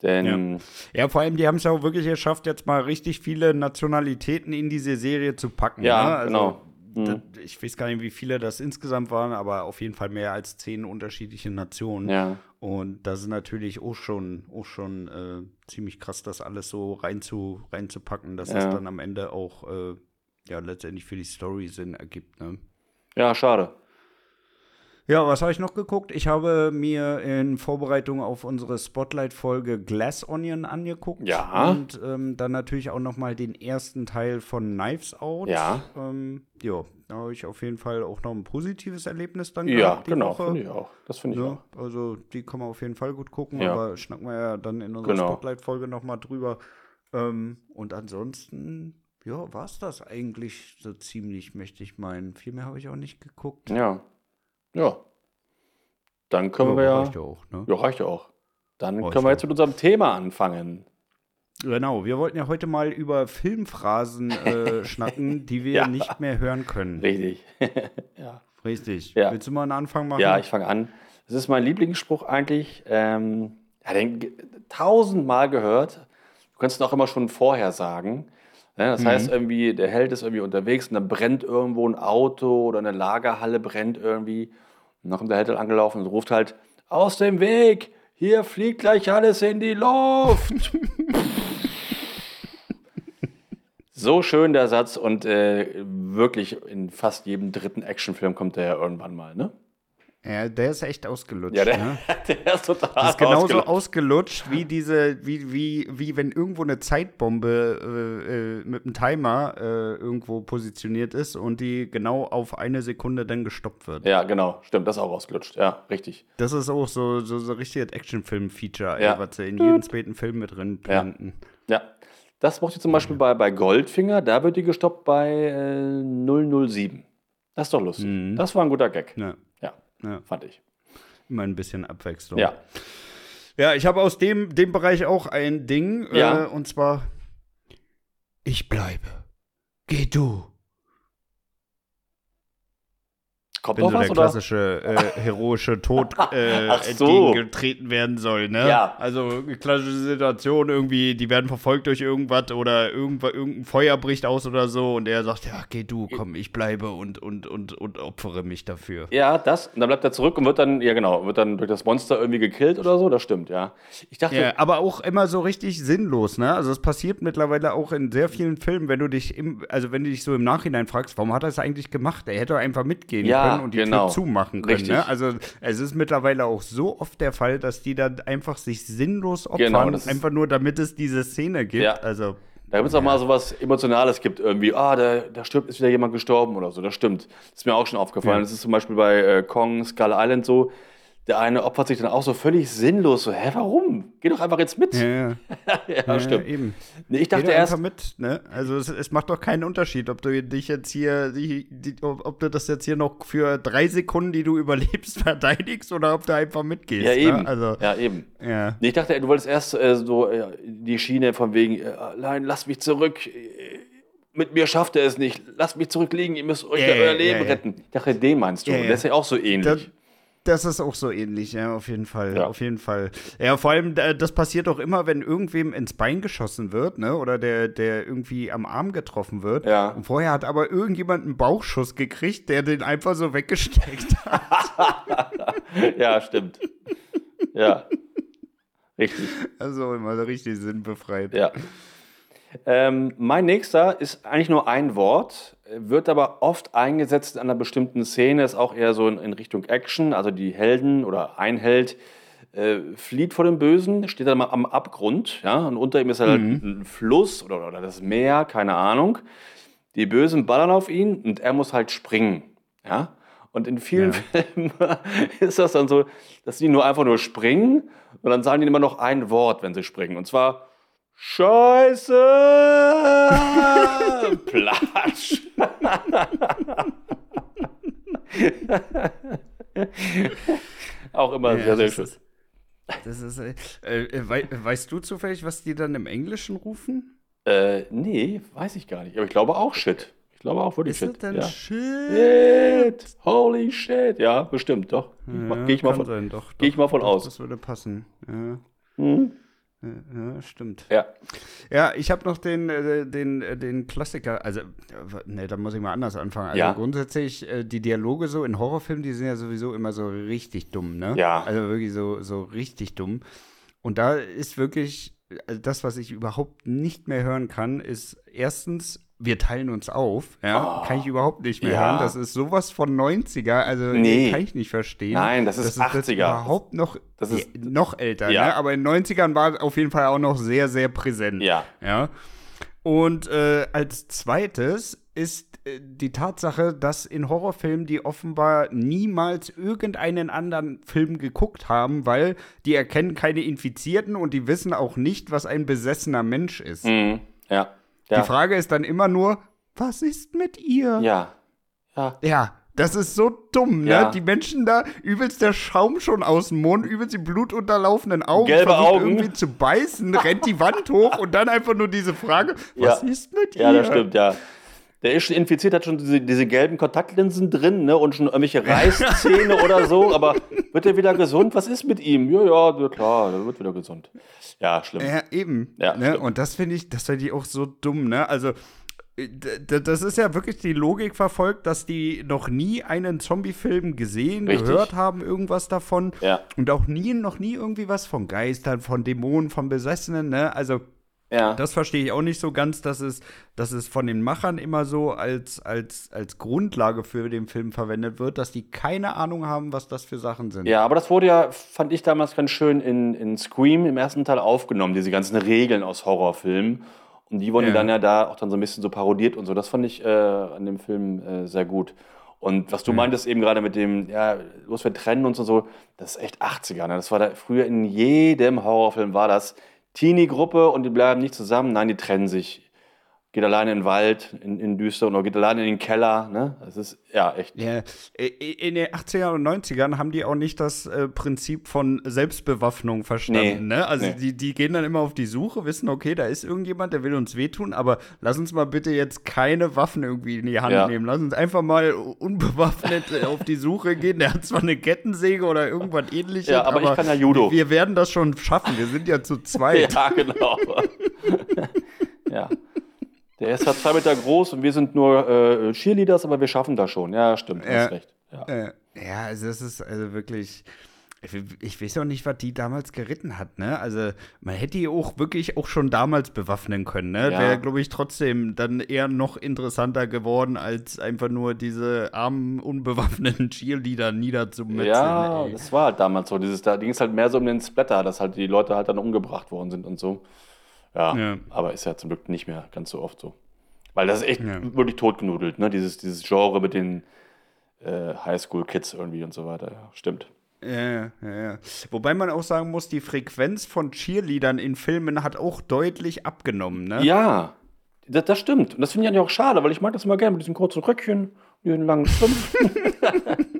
Denn
Ja, vor allem, die haben es ja auch wirklich geschafft, jetzt mal richtig viele Nationalitäten in diese Serie zu packen.
Ja,
ne? also,
genau. Mhm.
das- Ich weiß gar nicht, wie viele das insgesamt waren, aber auf jeden Fall mehr als zehn unterschiedliche Nationen.
ja,
Und das ist natürlich auch schon, auch schon äh, ziemlich krass, das alles so rein zu, reinzupacken, dass es
Ja.
dann am Ende auch äh, ja letztendlich für die Story Sinn ergibt. Ne?
ja, schade.
Ja, was habe ich noch geguckt? Ich habe mir in Vorbereitung auf unsere Spotlight-Folge Glass Onion angeguckt.
Ja.
Und ähm, dann natürlich auch noch mal den ersten Teil von Knives Out.
Ja.
Ähm, ja, da habe ich auf jeden Fall auch noch ein positives Erlebnis dann
Ja,
gehabt die
genau, finde ich auch. Das finde ich
Ja,
auch.
also die kann man auf jeden Fall gut gucken,
Ja.
aber schnacken wir ja dann in unserer
Genau.
Spotlight-Folge noch mal drüber. Ähm, und ansonsten, ja, war es das eigentlich so ziemlich, möchte ich meinen. Viel mehr habe ich auch nicht geguckt.
Ja. Ja. Dann können wir ja.
reicht ja auch, ne?
Ja, reicht ja auch. Dann
Reicht
können wir
ja.
jetzt mit unserem Thema anfangen.
Genau, wir wollten ja heute mal über Filmphrasen äh, (laughs) schnacken, die wir
Ja.
nicht mehr hören können.
Richtig. (laughs) ja.
Richtig.
Ja.
Willst du mal einen Anfang machen?
Ja, ich fange an. Das ist mein Lieblingsspruch eigentlich. Ähm, ja, den tausendmal gehört. Du kannst ihn auch immer schon vorher sagen. Ja, das heißt irgendwie, der Held ist irgendwie unterwegs und dann brennt irgendwo ein Auto oder eine Lagerhalle brennt irgendwie. Und dann kommt der halt angelaufen und ruft halt, aus dem Weg, hier fliegt gleich alles in die Luft. (laughs) so schön der Satz und äh, wirklich in fast jedem dritten Actionfilm kommt der ja irgendwann mal, ne?
Ja, der ist echt ausgelutscht.
Ja, der,
ne? (laughs)
der ist total
Das ist genauso
ausgelutscht.
ausgelutscht wie diese, wie, wie, wie wenn irgendwo eine Zeitbombe äh, äh, mit einem Timer äh, irgendwo positioniert ist und die genau auf eine Sekunde dann gestoppt wird.
Ja, genau, stimmt, das ist auch ausgelutscht. Ja, richtig.
Das ist auch so, so, so richtiges Actionfilm-Feature,
Ja.
was sie in jedem späten Film mit drin
Ja.
planten.
Ja. Das mochte ich zum Beispiel bei, bei Goldfinger, da wird die gestoppt bei äh, 007. Das ist doch lustig.
Mhm.
Das war ein guter Gag.
Ja.
Ja, fand ich.
Immer ein bisschen Abwechslung.
Ja.
Ja, ich habe aus dem, dem Bereich auch ein Ding.
Ja.
Äh, und zwar: Ich bleibe. Geh du.
Kommt
Wenn
noch
so
was,
der
oder?
klassische äh, heroische Tod (laughs) äh,
so.
entgegengetreten werden soll, ne?
Ja.
Also klassische Situation, irgendwie, die werden verfolgt durch irgendwas oder irgendwas, irgendein Feuer bricht aus oder so und er sagt, ja, geh du, komm, ich bleibe und, und, und, und opfere mich dafür.
Ja, das. Und dann bleibt er zurück und wird dann, ja genau, wird dann durch das Monster irgendwie gekillt oder so. Das stimmt, ja. Ich dachte,
Ja, aber auch immer so richtig sinnlos, ne? Also es passiert mittlerweile auch in sehr vielen Filmen, wenn du dich im, also wenn du dich so im Nachhinein fragst, warum hat er es eigentlich gemacht? Er hätte doch einfach mitgehen
Ja,
können und die
genau.
Tür zumachen können.
Richtig.
Ne? Also es ist mittlerweile auch so oft der Fall, dass die dann einfach sich sinnlos opfern,
Genau,
einfach nur damit es diese Szene gibt.
Ja.
Also
da gibt es auch mal so was Emotionales gibt irgendwie. Ah, da, da stirbt, ist wieder jemand gestorben oder so. Das stimmt. Das ist mir auch schon aufgefallen.
Ja.
Das ist zum Beispiel bei äh, Kong, Skull Island so. Der eine opfert sich dann auch so völlig sinnlos. So, hä, warum? Geh doch einfach jetzt mit.
ja, ja, (laughs)
Ja,
ja,
stimmt.
eben.
Nee, ich
Geh
dachte
doch
erst,
einfach mit, ne? Also es, es macht doch keinen Unterschied, ob du dich jetzt hier, die, die, ob du das jetzt hier noch für drei Sekunden, die du (laughs) überlebst, verteidigst oder ob du einfach mitgehst.
ja eben.
Ne? Also,
ja, eben.
ja.
Nee, ich dachte, du wolltest erst äh, so äh, die Schiene von wegen, äh, nein, lass mich zurück. Mit mir schafft er es nicht. Lasst mich zurückliegen, ihr müsst euch
Ja, ja,
euer
ja,
Leben
ja.
retten. Ich dachte, den meinst du.
Ja, ja.
Der ist ja auch so ähnlich.
Das, das ist auch so ähnlich, ja, auf jeden Fall.
Ja.
Auf jeden Fall. Ja, vor allem, das passiert auch immer, wenn irgendwem ins Bein geschossen wird, ne? Oder der, der irgendwie am Arm getroffen wird.
Ja.
Und vorher hat aber irgendjemand einen Bauchschuss gekriegt, der den einfach so weggesteckt hat. (laughs)
ja, stimmt. ja. Richtig.
Also immer so richtig sinnbefreit.
Ja. Ähm, mein nächster ist eigentlich nur ein Wort, wird aber oft eingesetzt in einer bestimmten Szene, ist auch eher so in, in Richtung Action. Also die Helden oder ein Held äh, flieht vor dem Bösen, steht dann mal am Abgrund, ja, und unter ihm ist halt ein Fluss oder, oder das Meer, keine Ahnung. Die Bösen ballern auf ihn und er muss halt springen, ja. Und in vielen Filmen (laughs) ist das dann so, dass die nur einfach nur springen und dann sagen die immer noch ein Wort, wenn sie springen. Und zwar Scheiße! (laughs) Platsch! (laughs) Auch immer
Ja,
sehr, sehr schön.
ist- Das ist, äh, äh, wei weißt du zufällig, was die dann im Englischen rufen?
Äh, nee, weiß ich gar nicht. Aber ich glaube auch Shit. Ich glaube auch wirklich
Ist
Shit.
dann
ja.
Shit?
Shit! Holy shit! Ja, bestimmt, doch. Gehe ich, mal- geh ich, mal von-
sein, doch,
geh ich
doch,
mal von
doch,
aus.
Das würde passen. Ja,
Hm?
Ja, stimmt.
Ja.
Ja, ich habe noch den, äh, den, äh, den Klassiker, also, ne, da muss ich mal anders anfangen. Also
Ja.
grundsätzlich, äh, die Dialoge so in Horrorfilmen, die sind ja sowieso immer so richtig dumm, ne?
Ja.
Also wirklich so, so richtig dumm. Und da ist wirklich, also das, was ich überhaupt nicht mehr hören kann, ist erstens, wir teilen uns auf, ja, kann ich überhaupt nicht mehr
Oh. Ja.
hören. Das ist sowas von 90er, also
Nee.
kann ich nicht verstehen.
Nein, das ist 80er.
überhaupt noch,
Das ist-
noch älter,
Ja.
ne? aber in den 90ern war auf jeden Fall auch noch sehr, sehr präsent.
Ja.
Ja. Und äh, als zweites ist äh, die Tatsache, dass in Horrorfilmen die offenbar niemals irgendeinen anderen Film geguckt haben, weil die erkennen keine Infizierten und die wissen auch nicht, was ein besessener Mensch ist.
Mhm. Ja.
Die
Ja.
Frage ist dann immer nur, was ist mit ihr?
Ja. Ja.
Ja, das ist so dumm, ne?
Ja.
Die Menschen da, übelst der Schaum schon aus dem Mund, übelst die blutunterlaufenden Augen,
Gelbe
versucht
Augen.
irgendwie zu beißen, rennt die Wand hoch und dann einfach nur diese Frage, was
Ja.
ist mit ihr?
Ja, das stimmt, ja. Der ist schon infiziert, hat schon diese, diese gelben Kontaktlinsen drin, ne? Und schon irgendwelche Reißzähne (laughs) oder so. Aber wird er wieder gesund? Was ist mit ihm? Ja, ja, klar, der wird wieder gesund. Ja, schlimm.
Ja, eben.
Ja,
ne? Und das finde ich, das finde ich auch so dumm, ne? Also, äh, das ist ja wirklich die Logik verfolgt, dass die noch nie einen Zombie-Film gesehen,
Richtig.
gehört haben, irgendwas davon.
Ja.
Und auch nie, noch nie irgendwie was von Geistern, von Dämonen, von Besessenen, ne? Also,
Ja.
das verstehe ich auch nicht so ganz, dass es, dass es von den Machern immer so als, als, als Grundlage für den Film verwendet wird, dass die keine Ahnung haben, was das für Sachen sind.
Ja, aber das wurde ja, fand ich damals ganz schön in, in Scream im ersten Teil aufgenommen, diese ganzen Regeln aus Horrorfilmen. Und die wurden
Ja.
dann ja da auch dann so ein bisschen so parodiert und so. Das fand ich äh, an dem Film äh, sehr gut. Und was du meintest eben gerade mit dem, ja, los, wir trennen uns und so, das ist echt 80er. Ne? Das war da früher in jedem Horrorfilm war das Teenie-Gruppe und die bleiben nicht zusammen. Nein, die trennen sich. Geht alleine in den Wald, in, in düster oder geht alleine in den Keller. Ne? Das ist ja echt.
Ja, in den 80er und 90ern haben die auch nicht das äh, Prinzip von Selbstbewaffnung verstanden.
Nee,
ne? Also
nee.
die, die gehen dann immer auf die Suche, wissen, okay, da ist irgendjemand, der will uns wehtun, aber lass uns mal bitte jetzt keine Waffen irgendwie in die Hand
Ja.
nehmen. Lass uns einfach mal unbewaffnet äh, auf die Suche gehen. Der hat zwar eine Kettensäge oder irgendwas ähnliches,
Ja, aber ich kann ja Judo.
Wir werden das schon schaffen. Wir sind ja zu (laughs) zweit.
Ja, genau. Der ist halt zwei Meter groß und wir sind nur äh, Cheerleaders, aber wir schaffen das schon. Ja, stimmt, du
Ja.
hast recht. Ja.
Äh, ja, also das ist also wirklich. Ich, ich weiß auch nicht, was die damals geritten hat, ne? Also, man hätte die auch wirklich auch schon damals bewaffnen können, ne?
Ja.
Wäre, glaube ich, trotzdem dann eher noch interessanter geworden, als einfach nur diese armen, unbewaffneten (laughs) Cheerleader niederzumetzeln.
Ja,
ey.
das war halt damals so. Dieses, da ging es halt mehr so um den Splatter, dass halt die Leute halt dann umgebracht worden sind und so. Ja,
Ja.
aber ist ja zum Glück nicht mehr ganz so oft so. Weil das ist echt
Ja.
wirklich totgenudelt, ne? Dieses, dieses Genre mit den äh, Highschool-Kids irgendwie und so weiter. Ja, stimmt.
Ja, ja, ja. Wobei man auch sagen muss, die Frequenz von Cheerleadern in Filmen hat auch deutlich abgenommen, ne?
Ja, das, das stimmt. Und das finde ich eigentlich auch schade, weil ich mag das immer gerne mit diesem kurzen Röckchen, diesen langen Strümpfen. (laughs)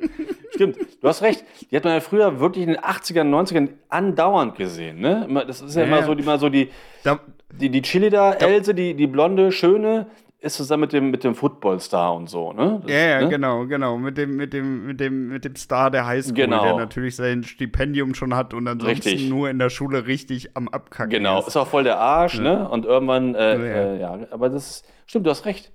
stimmt, du hast recht. Die hat man ja früher wirklich in den 80ern, 90ern andauernd gesehen. Ne? Immer- Das ist ja,
Ja,
immer
ja.
so, die, mal so die,
Da,
die, die Chili da, Else, die, die blonde, schöne, ist zusammen mit dem, mit dem Footballstar und so. Ne? Das,
Ja, ja,
ne?
genau, genau. Mit dem, mit dem, mit dem, mit dem Star der Highschool,
Genau.
der natürlich sein Stipendium schon hat und ansonsten
Richtig.
nur in der Schule richtig am Abkacken
Genau,
ist.
ist auch voll der Arsch, ne? Und irgendwann, äh,
Ja, ja.
Äh, ja, aber das stimmt, du hast recht.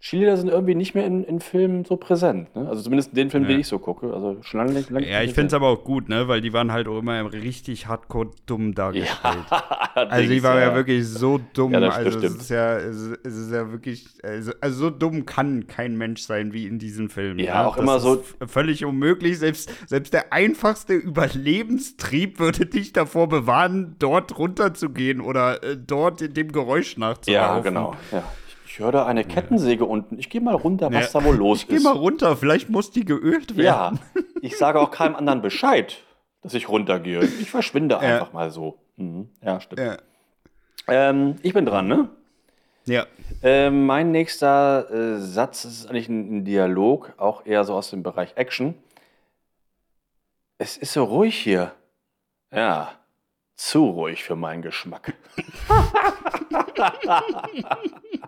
Cheerleader sind irgendwie nicht mehr in, in Filmen so präsent, ne? Also zumindest in den Filmen,
Ja.
die ich so gucke. Also schon lange nicht. Lang
Ja, ich finde es aber auch gut, ne, weil die waren halt auch immer richtig hardcore dumm dargestellt. (laughs) Also die war ja, wirklich so dumm.
Ja, das
also es
stimmt.
ist ja, es ist ja wirklich, also, also so dumm kann kein Mensch sein wie in diesen Filmen.
Ja,
ne?
auch immer so-
völlig unmöglich. Selbst, selbst der einfachste Überlebenstrieb würde dich davor bewahren, dort runterzugehen oder äh, dort dem Geräusch nachzulaufen.
Ja, genau. Ja. Ich, ich höre da eine Kettensäge unten. Ich gehe mal runter, was
Ja.
da wohl los
Geh
ist.
mal runter, vielleicht muss die geölt werden.
ja, (laughs) ich sage auch keinem anderen Bescheid, dass ich runtergehe. Ich verschwinde einfach mal so. Mhm. Ja, stimmt.
Ja.
Ähm, ich bin dran, ne?
ja.
Ähm, mein nächster äh, Satz ist eigentlich ein, ein Dialog, auch eher so aus dem Bereich Action. Es ist so ruhig hier. Ja, zu ruhig für meinen Geschmack. (laughs) (laughs)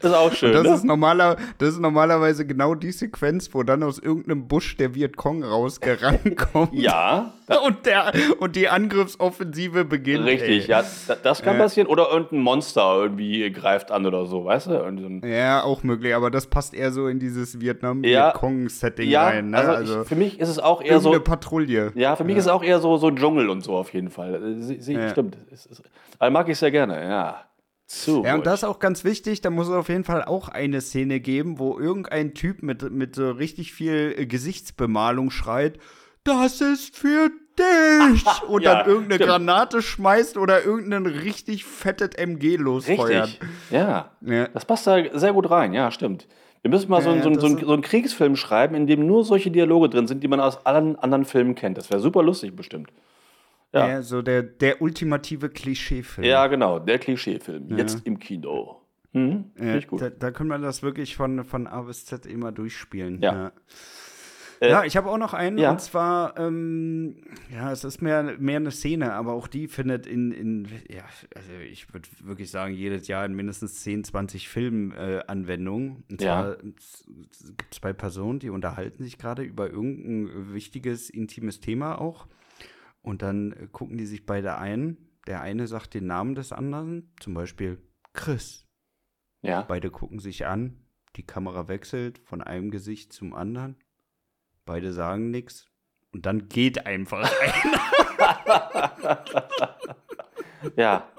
das (laughs) ist auch schön.
Das
ne?
ist, normaler, das ist normalerweise genau die Sequenz, wo dann aus irgendeinem Busch der Vietcong rausgerannt (laughs) kommt.
ja,
Und, der, und die Angriffsoffensive beginnt.
richtig.
ey.
Ja, da- das kann
Ja.
passieren. Oder irgendein Monster irgendwie greift an oder so, weißt du? Irgendwie so ein-
Ja, auch möglich, aber das passt eher so in dieses
Ja.
Vietnam-Vietcong-Setting
Ja,
rein. Ne?
also,
Also,
ich, für mich ist es auch eher so.
irgendeine Patrouille.
Ja, für mich ist es auch eher so, so Dschungel und so auf jeden Fall. Äh, Sie, sie,
Ja.
Stimmt. Es ist, aber mag ich sehr gerne, ja. Zu.
Ja, und das ist auch ganz wichtig, da muss es auf jeden Fall auch eine Szene geben, wo irgendein Typ mit, mit so richtig viel äh, Gesichtsbemalung schreit, das ist für dich! (laughs) Und
Ja,
dann irgendeine
stimmt.
Granate schmeißt oder irgendein richtig fettes MG losfeuert.
Richtig. Ja.
Ja.
Das passt da sehr gut rein, ja, stimmt. Wir müssen mal so,
Ja,
so, so, so einen Kriegsfilm schreiben, in dem nur solche Dialoge drin sind, die man aus allen anderen Filmen kennt. Das wäre super lustig, bestimmt. Ja.
Ja, so der, der ultimative Klischeefilm.
Ja, genau, der Klischeefilm. Jetzt im Kino. Mhm,
Ja,
gut.
Da, da können wir das wirklich von, von A bis Z immer durchspielen.
Ja. Äh,
ja, ich habe auch noch einen,
ja.
und zwar, ähm, ja, es ist mehr, mehr eine Szene, aber auch die findet in, in ja, also ich würde wirklich sagen, jedes Jahr in mindestens 10, 20 Filmen äh, Anwendung. Und
Ja.
zwar gibt es zwei Personen, die unterhalten sich gerade über irgendein wichtiges, intimes Thema auch. Und dann äh, gucken die sich beide ein. Der eine sagt den Namen des anderen, zum Beispiel Chris.
Ja.
Beide gucken sich an, die Kamera wechselt von einem Gesicht zum anderen. Beide sagen nichts und dann geht einfach (laughs) einer.
Ja.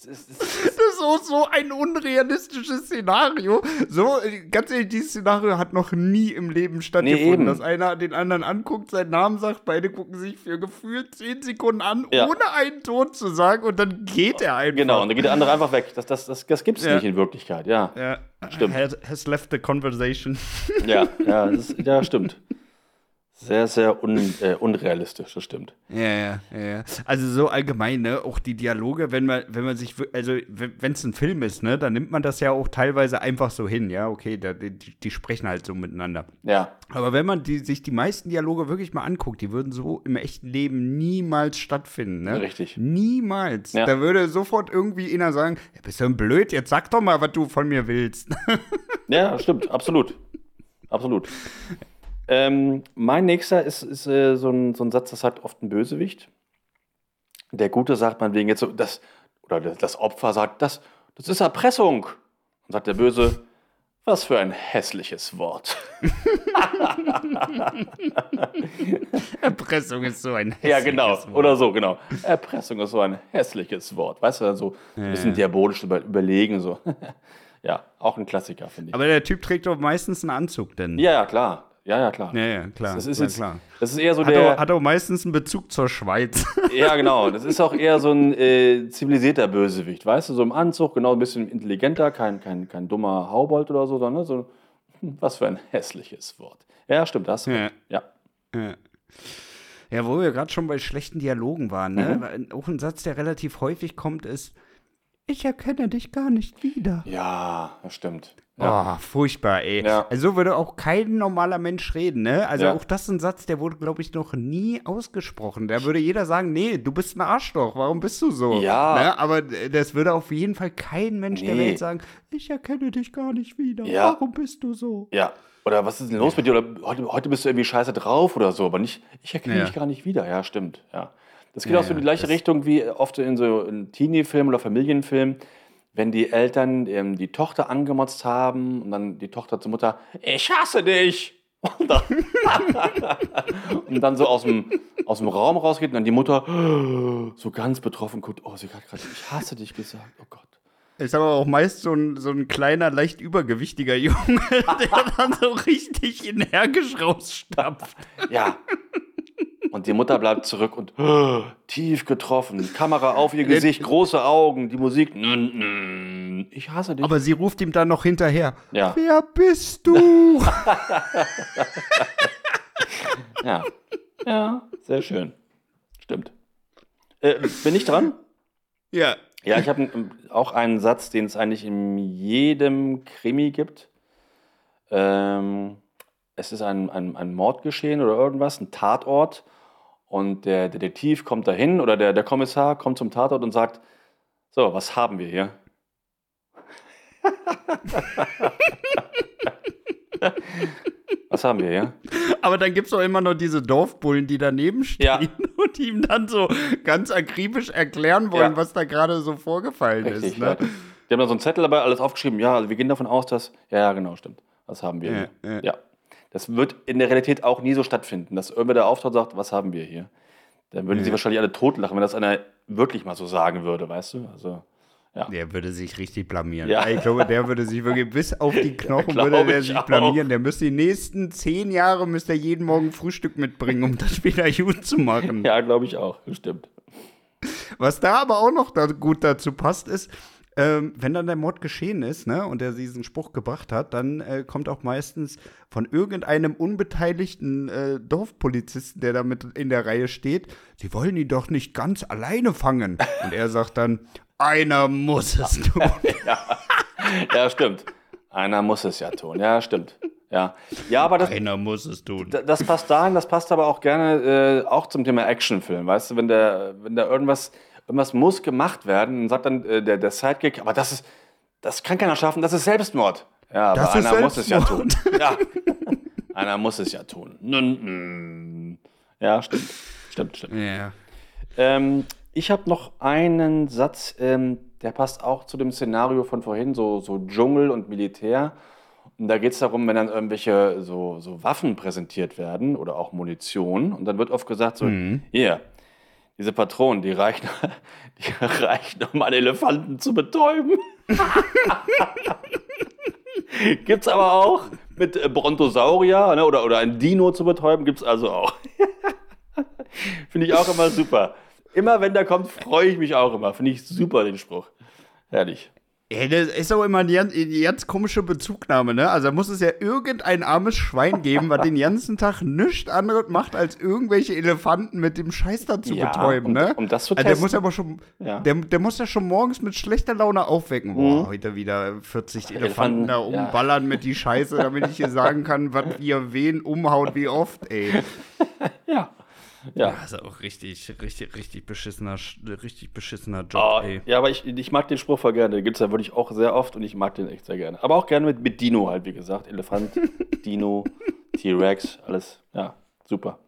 Das ist, das ist,
Das ist so, so ein unrealistisches Szenario. So, äh, ganz ehrlich, dieses Szenario hat noch nie im Leben stattgefunden.
eben.
dass einer den anderen anguckt, seinen Namen sagt, beide gucken sich für gefühlt 10 Sekunden an,
Ja.
ohne einen Ton zu sagen und dann geht er einfach.
genau, und dann geht der andere einfach weg. Das, das, das, das gibt es
Ja.
nicht in Wirklichkeit, ja.
Ja,
Stimmt.
Has, has left the conversation.
Ja, (laughs) ja, das ja stimmt. Sehr, sehr un, äh, unrealistisch, das stimmt.
Ja, ja, ja. Also so allgemein, ne, auch die Dialoge, wenn man, wenn man sich, also wenn es ein Film ist, ne, dann nimmt man das ja auch teilweise einfach so hin, ja, okay, da, die, die sprechen halt so miteinander.
Ja,
Aber wenn man die, sich die meisten Dialoge wirklich mal anguckt, die würden so im echten Leben niemals stattfinden, ne?
Richtig.
Niemals.
Ja.
Da würde sofort irgendwie einer sagen, ja, bist du ein blöd, jetzt sag doch mal, was du von mir willst.
ja, stimmt, absolut. Absolut. (laughs) Ähm, mein nächster ist, ist äh, so, ein, so ein Satz, das sagt oft ein Bösewicht. Der Gute sagt man wegen jetzt so, das, oder das, Opfer sagt, das, das ist Erpressung. Und sagt der Böse, was für ein hässliches Wort. (laughs)
Erpressung ist so ein
Ja, genau.
hässliches Wort.
Oder so, genau. Erpressung ist so ein hässliches Wort. Weißt du, dann so ein bisschen diabolisch über, überlegen. So. (laughs) ja, auch ein Klassiker, finde ich.
Aber der Typ trägt doch meistens einen Anzug, denn.
ja, ja, klar. Ja, ja, klar.
ja, ja klar.
Das ist jetzt,
klar.
das ist eher so
Hat
der.
auch, hat auch meistens einen Bezug zur Schweiz. (laughs)
Ja, genau. Das ist auch eher so ein äh, zivilisierter Bösewicht, weißt du, so im Anzug, genau ein bisschen intelligenter, kein, kein, kein dummer Haubold oder so, sondern so, hm, was für ein hässliches Wort. Ja, stimmt, das.
Ja.
Ja.
Ja. Ja, wo wir gerade schon bei schlechten Dialogen waren, ne? Weil Auch ein Satz, der relativ häufig kommt, ist: Ich erkenne dich gar nicht wieder.
Ja, das stimmt.
Oh, furchtbar, ey.
Ja.
Also so würde auch kein normaler Mensch reden, ne? Also
Ja.
auch das ist ein Satz, der wurde, glaube ich, noch nie ausgesprochen. Da würde jeder sagen, nee, du bist ein Arschloch, warum bist du so?
Ja.
Ne? Aber das würde auf jeden Fall kein Mensch der
Nee.
Welt sagen, ich erkenne dich gar nicht wieder.
Ja.
Warum bist du so?
Ja. Oder was ist denn los mit dir? Oder heute, heute bist du irgendwie scheiße drauf oder so, aber nicht, ich erkenne
Ja.
dich gar nicht wieder. Ja, stimmt. Ja. Das geht
Ja,
auch so in die gleiche Richtung wie oft in so Teenie-Filmen oder Familienfilmen, wenn die Eltern ähm, die Tochter angemotzt haben und dann die Tochter zur Mutter, ich hasse dich. (laughs) Und dann, (laughs) und dann so aus dem, aus dem Raum rausgeht und dann die Mutter (gasps) so ganz betroffen guckt, oh, sie hat gerade, ich hasse dich gesagt, oh Gott.
Ist aber auch meist so ein, so ein kleiner, leicht übergewichtiger Junge, (laughs) der dann so richtig energisch rausstapft.
Ja. Und die Mutter bleibt zurück und tief getroffen. Kamera auf ihr Gesicht, große Augen, die Musik. Ich hasse dich.
Aber sie ruft ihm dann noch hinterher.
Ja.
Wer bist du? (laughs)
ja. Ja, sehr schön. Stimmt. Äh, bin ich dran?
ja.
Ja, ich habe auch einen Satz, den es eigentlich in jedem Krimi gibt. Ähm, es ist ein, ein, ein Mordgeschehen oder irgendwas, ein Tatort. Und der Detektiv kommt dahin oder der, der Kommissar kommt zum Tatort und sagt: So, was haben wir hier? (laughs) was haben wir hier?
Aber dann gibt es auch immer noch diese Dorfbullen, die daneben stehen
Ja. (laughs)
und ihm dann so ganz akribisch erklären wollen,
Ja.
was da gerade so vorgefallen
Richtig.
ist.
ja.
Ne?
Die haben da so einen Zettel dabei, alles aufgeschrieben. Ja, also wir gehen davon aus, dass. Ja, ja, genau, stimmt. Was haben wir
Ja,
hier?
ja.
Ja. Das wird in der Realität auch nie so stattfinden, dass irgendwer da auftaucht und sagt, was haben wir hier? Dann würden sie wahrscheinlich alle totlachen, wenn das einer wirklich mal so sagen würde, weißt du? Also,
Der würde sich richtig blamieren.
Ja.
Ich glaube, der würde sich wirklich bis auf die (laughs) Knochen
glaub
würde der
ich
sich
auch.
blamieren. Der müsste die nächsten zehn Jahre müsste er jeden Morgen Frühstück mitbringen, um das wieder (laughs) gut zu machen.
ja, glaube ich auch, stimmt.
Was da aber auch noch da gut dazu passt, ist, ähm, wenn dann der Mord geschehen ist, ne, und er diesen Spruch gebracht hat, dann äh, kommt auch meistens von irgendeinem unbeteiligten äh, Dorfpolizisten, der da mit in der Reihe steht, sie wollen ihn doch nicht ganz alleine fangen. Und er sagt dann, einer muss es (laughs) tun.
Ja, stimmt. Einer muss es ja tun. Ja, stimmt. Ja, ja aber das,
Einer muss es tun.
Da- Das passt dahin, das passt aber auch gerne äh, auch zum Thema Actionfilm. Weißt du, wenn der, wenn da irgendwas, irgendwas muss gemacht werden, dann sagt dann äh, der, der Sidekick, aber das ist, das kann keiner schaffen, das ist Selbstmord. Ja, aber
Das
einer muss es ja tun.
Selbstmord.
Ja. einer muss es ja tun. Nun, mm. Ja, stimmt. Stimmt, stimmt.
Ja.
Ähm, ich habe noch einen Satz, ähm, der passt auch zu dem Szenario von vorhin, so, so Dschungel und Militär. Und da geht es darum, wenn dann irgendwelche so, so Waffen präsentiert werden oder auch Munition. Und dann wird oft gesagt so, hier, diese Patronen, die reichen, (laughs) die reichen, um einen Elefanten zu betäuben. (laughs) Gibt's aber auch mit Brontosaurier ne, oder, oder ein Dino zu betäuben, gibt's also auch. (laughs) Finde ich auch immer super. Immer wenn der kommt, freue ich mich auch immer. Finde ich super, den Spruch. Herrlich.
Ja, das ist aber immer eine ganz, eine ganz komische Bezugnahme, ne? Also da muss es ja irgendein armes Schwein geben, was den ganzen Tag nichts anderes macht, als irgendwelche Elefanten mit dem Scheiß da zu
Ja,
betäuben,
um-
ne?
um das zu
also der
testen.
muss aber schon,
Ja.
der, der muss ja schon morgens mit schlechter Laune aufwecken. Boah, heute wieder 40 Elefanten,
Elefanten,
da
ja.
umballern mit die Scheiße, damit ich hier sagen kann, was (laughs) ihr wen umhaut, wie oft, ey.
Ja. Ja.
Also auch richtig, richtig, richtig beschissener, Sch- richtig beschissener Job,
Oh,
ey.
ja, aber ich, ich mag den Spruch voll gerne. Den gibt es ja wirklich auch sehr oft und ich mag den echt sehr gerne. Aber auch gerne mit, mit Dino halt, wie gesagt. Elefant, (laughs) Dino, T-Rex, alles. Ja, super.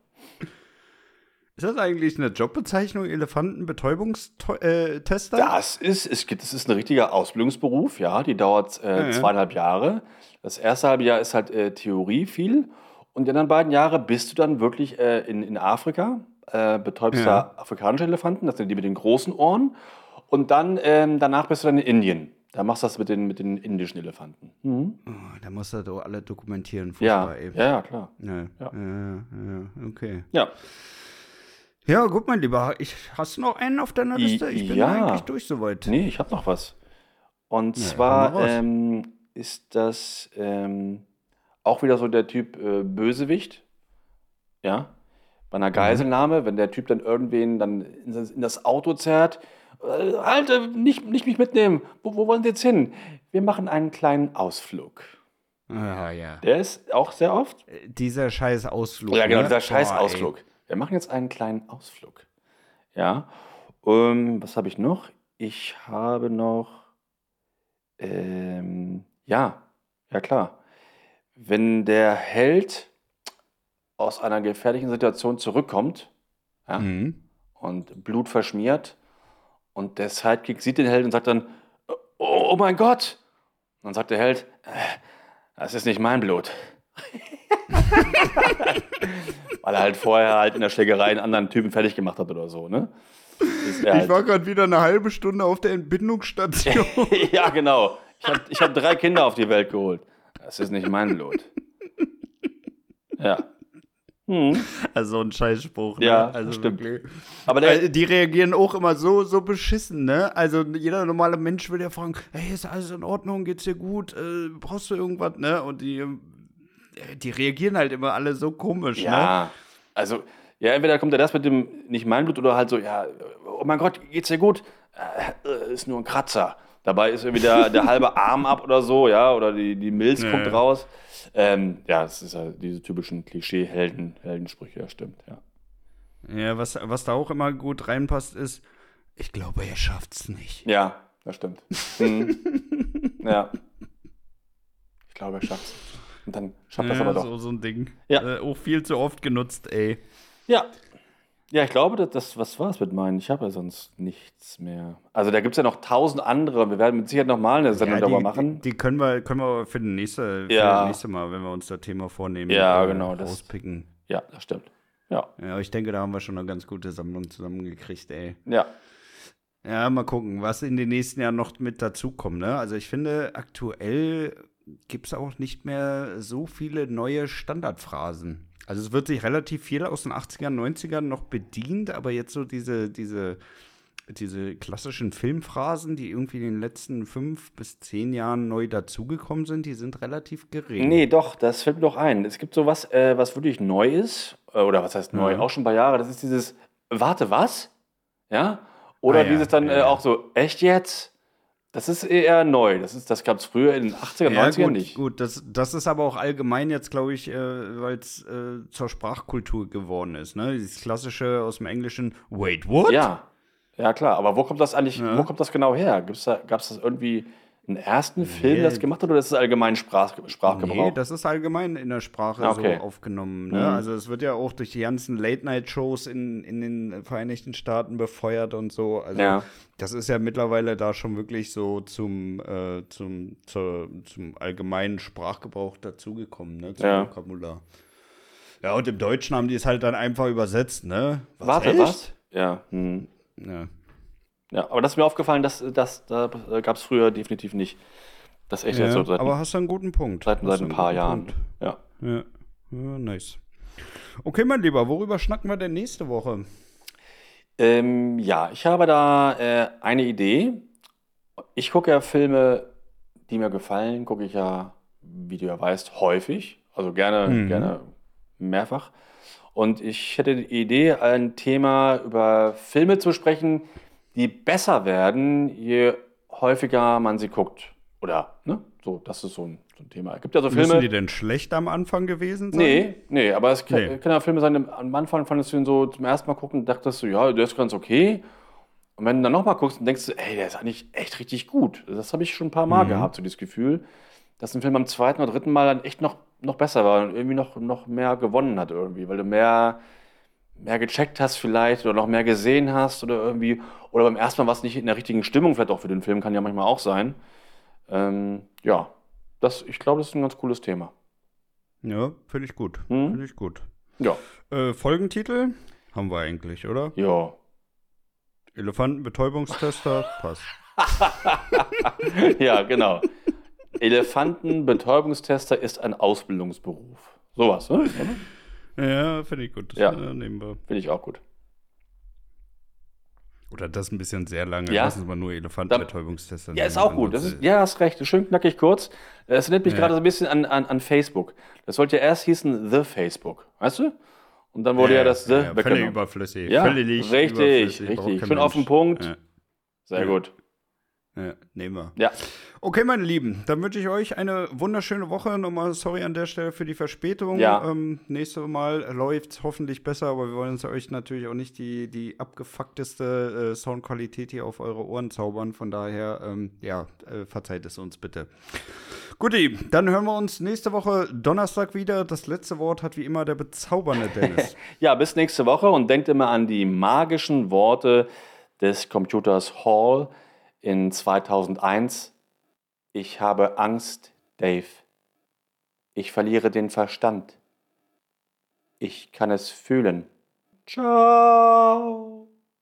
Ist das eigentlich eine Jobbezeichnung, Elefantenbetäubungstester?
Das ist, es gibt, es ist ein richtiger Ausbildungsberuf, ja. Die dauert äh,
ja.
zweieinhalb Jahre. Das erste halbe Jahr ist halt äh, Theorie viel. Und die anderen beiden Jahre bist du dann wirklich äh, in, in Afrika, äh, betäubst
Ja.
da afrikanische Elefanten, das sind die mit den großen Ohren. Und dann ähm, danach bist du dann in Indien. Da machst du das mit den, mit den indischen Elefanten. Mhm.
Oh, da muss er doch alle dokumentieren.
Ja,
ey.
ja, ja, klar.
Ja, ja.
Ja.
Okay.
Ja,
Ja, gut, mein Lieber. Ich, hast du noch einen auf deiner Liste? Ich bin
ja.
eigentlich durch soweit.
nee, ich habe noch was. Und zwar ähm, ist das ähm, auch wieder so der Typ äh, Bösewicht. Ja. Bei
Mhm.
einer Geiselnahme, wenn der Typ dann irgendwen dann in das, Auto zerrt. Äh, Alter, nicht, nicht mich mitnehmen. Wo, wo wollen Sie jetzt hin? Wir machen einen kleinen Ausflug.
Ja, ja.
Der ist auch sehr oft.
Dieser scheiß Ausflug.
Ja, genau,
ne?
dieser scheiß
Boah, ey.
Ausflug. Wir machen jetzt einen kleinen Ausflug. Ja. Ähm, was habe ich noch? Ich habe noch. Ähm, ja, ja klar. Wenn der Held aus einer gefährlichen Situation zurückkommt ja,
Mhm.
und Blut verschmiert und der Sidekick sieht den Held und sagt dann, oh, oh mein Gott. Und dann sagt der Held, äh, das ist nicht mein Blut. (laughs) Weil er halt vorher halt in der Schlägerei einen anderen Typen fertig gemacht hat oder so, ne? Er
Ich
halt,
war gerade wieder eine halbe Stunde auf der Entbindungsstation. (laughs)
ja, genau. Ich habe ich hab drei Kinder auf die Welt geholt. Das ist nicht mein Blut. (laughs) Ja. Hm.
also ein Scheißspruch, ne?
Ja,
also
stimmt.
wirklich.
Aber der,
Weil die reagieren auch immer so, so beschissen, ne? Also jeder normale Mensch will ja fragen, hey, ist alles in Ordnung, geht's dir gut, äh, brauchst du irgendwas, ne? Und die, ähm, die reagieren halt immer alle so komisch, ne?
ja, also, ja, entweder kommt er das mit dem nicht mein Blut oder halt so, ja, oh mein Gott, geht's dir gut? Äh, äh, ist nur ein Kratzer. Dabei ist irgendwie der, der halbe (laughs) Arm ab oder so, ja, oder die, die Milz
ja.
raus. Ähm, ja, das ist ja diese typischen Klischee-Helden, Heldensprüche, ja, stimmt, ja.
Ja, was, was da auch immer gut reinpasst, ist, ich glaube, er schafft's nicht.
Ja, das stimmt. Mhm. ja. Ich glaube, er schafft's. Und dann schafft das
ja,
aber doch.
So, so ein Ding.
Ja.
Äh, auch viel zu oft genutzt, ey.
Ja. Ja, ich glaube, das, das was war es mit meinen? Ich habe ja sonst nichts mehr. Also da gibt es ja noch tausend andere. Wir werden mit Sicherheit noch mal eine Sendung
Ja,
darüber machen.
Die, die können wir, können wir für, den nächste, für
Ja.
das nächste Mal, wenn wir uns das Thema vornehmen,
Ja, genau, das-
rauspicken.
ja, das stimmt. Ja,
Ja, ich denke, da haben wir schon eine ganz gute Sammlung zusammengekriegt, ey.
ja.
Ja, mal gucken, was in den nächsten Jahren noch mit dazukommt, ne? Also ich finde, aktuell gibt es auch nicht mehr so viele neue Standardphrasen. Also es wird sich relativ viel aus den 80ern, 90ern noch bedient, aber jetzt so diese, diese, diese klassischen Filmphrasen, die irgendwie in den letzten fünf bis zehn Jahren neu dazugekommen sind, die sind relativ gering.
Nee, doch, das fällt mir doch ein. Es gibt sowas, äh, was wirklich neu ist. Äh, oder was heißt neu?
Ja.
Auch schon ein paar Jahre. Das ist dieses Warte, was? Ja? Oder
Ah ja,
dieses dann
ja,
äh, auch so, echt jetzt? Das ist eher neu. Das, das gab es früher in den 80er,
Ja,
90er
gut,
nicht.
gut. Das, das ist aber auch allgemein jetzt, glaube ich, äh, weil es äh, zur Sprachkultur geworden ist. Ne? Dieses klassische aus dem Englischen, wait, what?
Ja, ja klar. Aber wo kommt das eigentlich,
Ja.
wo kommt das genau her? Da, Gab es das irgendwie einen ersten Film,
Nee.
das gemacht hat, oder ist das allgemein Sprach, Sprachgebrauch?
Nee, das ist allgemein in der Sprache
Okay.
so aufgenommen. Ne?
Mhm.
Also es wird ja auch durch die ganzen Late-Night-Shows in, in den Vereinigten Staaten befeuert und so. Also
Ja.
das ist ja mittlerweile da schon wirklich so zum, äh, zum, zur, zum allgemeinen Sprachgebrauch dazugekommen, ne? Zum
Ja.
Vokabular. Ja, und im Deutschen haben die es halt dann einfach übersetzt, ne? Was,
Warte,
echt?
was? Ja. Hm.
Ja.
Ja. Aber das ist mir aufgefallen, dass, dass da gab es früher definitiv nicht. Das ist echt jetzt
Ja,
so seit,
aber hast du einen guten Punkt.
seit, seit ein paar Jahren. Ja.
Ja. ja, nice. Okay, mein Lieber, worüber schnacken wir denn nächste Woche?
Ähm, ja, ich habe da äh, eine Idee. Ich gucke ja Filme, die mir gefallen, gucke ich ja, wie du ja weißt, häufig. Also gerne,
Mhm.
gerne mehrfach. Und ich hätte die Idee, ein Thema über Filme zu sprechen, die besser werden, je häufiger man sie guckt. Oder, ne? So, das ist so ein, so ein Thema. Es gibt ja so
Müssen
Filme.
die denn schlecht am Anfang gewesen sein?
Nee, nee, aber es kann,
Nee.
können ja Filme sein, am Anfang fandest du ihn so zum ersten Mal gucken, dachtest du, ja, der ist ganz okay. Und wenn du dann nochmal guckst, dann denkst du, ey, der ist eigentlich echt richtig gut. Das habe ich schon ein paar Mal
Mhm.
gehabt, so dieses Gefühl, dass ein Film beim zweiten oder dritten Mal dann echt noch, noch besser war und irgendwie noch, noch mehr gewonnen hat irgendwie, weil du mehr, mehr gecheckt hast vielleicht oder noch mehr gesehen hast oder irgendwie, oder beim ersten Mal warst du nicht in der richtigen Stimmung vielleicht auch für den Film, kann ja manchmal auch sein. Ähm, ja, das, ich glaube, das ist ein ganz cooles Thema.
Ja, finde ich gut.
Hm?
Finde ich gut.
Ja,
Äh, Folgentitel haben wir eigentlich, oder?
ja.
Elefantenbetäubungstester, passt. (laughs)
Ja, genau. Elefantenbetäubungstester ist ein Ausbildungsberuf. Sowas, ne? (laughs)
Ja, finde ich gut.
Ja.
Äh, nehmen wir.
Finde ich auch gut.
Oder das ein bisschen sehr lange.
Ja.
Lass uns mal nur Elefantenbetäubungstester
Ja, ist auch gut. Das ist, ja, hast recht. Schön knackig kurz. Das erinnert mich
Ja.
gerade so ein bisschen an, an, an Facebook. Das sollte ja erst hießen The Facebook. Weißt du? Und dann wurde ja, das The
ja, völlig überflüssig.
Ja,
völlig
richtig,
überflüssig.
Richtig. Schön auf den. Punkt.
Ja,
Sehr
Ja.
gut.
ja, nehmen wir.
Ja.
Okay, meine Lieben, dann wünsche ich euch eine wunderschöne Woche. Nochmal sorry an der Stelle für die Verspätung.
Ja.
Ähm, nächstes Mal läuft es hoffentlich besser, aber wir wollen uns euch natürlich auch nicht die, die abgefuckteste äh, Soundqualität hier auf eure Ohren zaubern. Von daher, ähm, ja, äh, verzeiht es uns bitte. Guti, dann hören wir uns nächste Woche Donnerstag wieder. Das letzte Wort hat wie immer der bezaubernde Dennis. (laughs)
Ja, bis nächste Woche und denkt immer an die magischen Worte des Computers Hall in 2001. Ich habe Angst, Dave. Ich verliere den Verstand. Ich kann es fühlen. Ciao.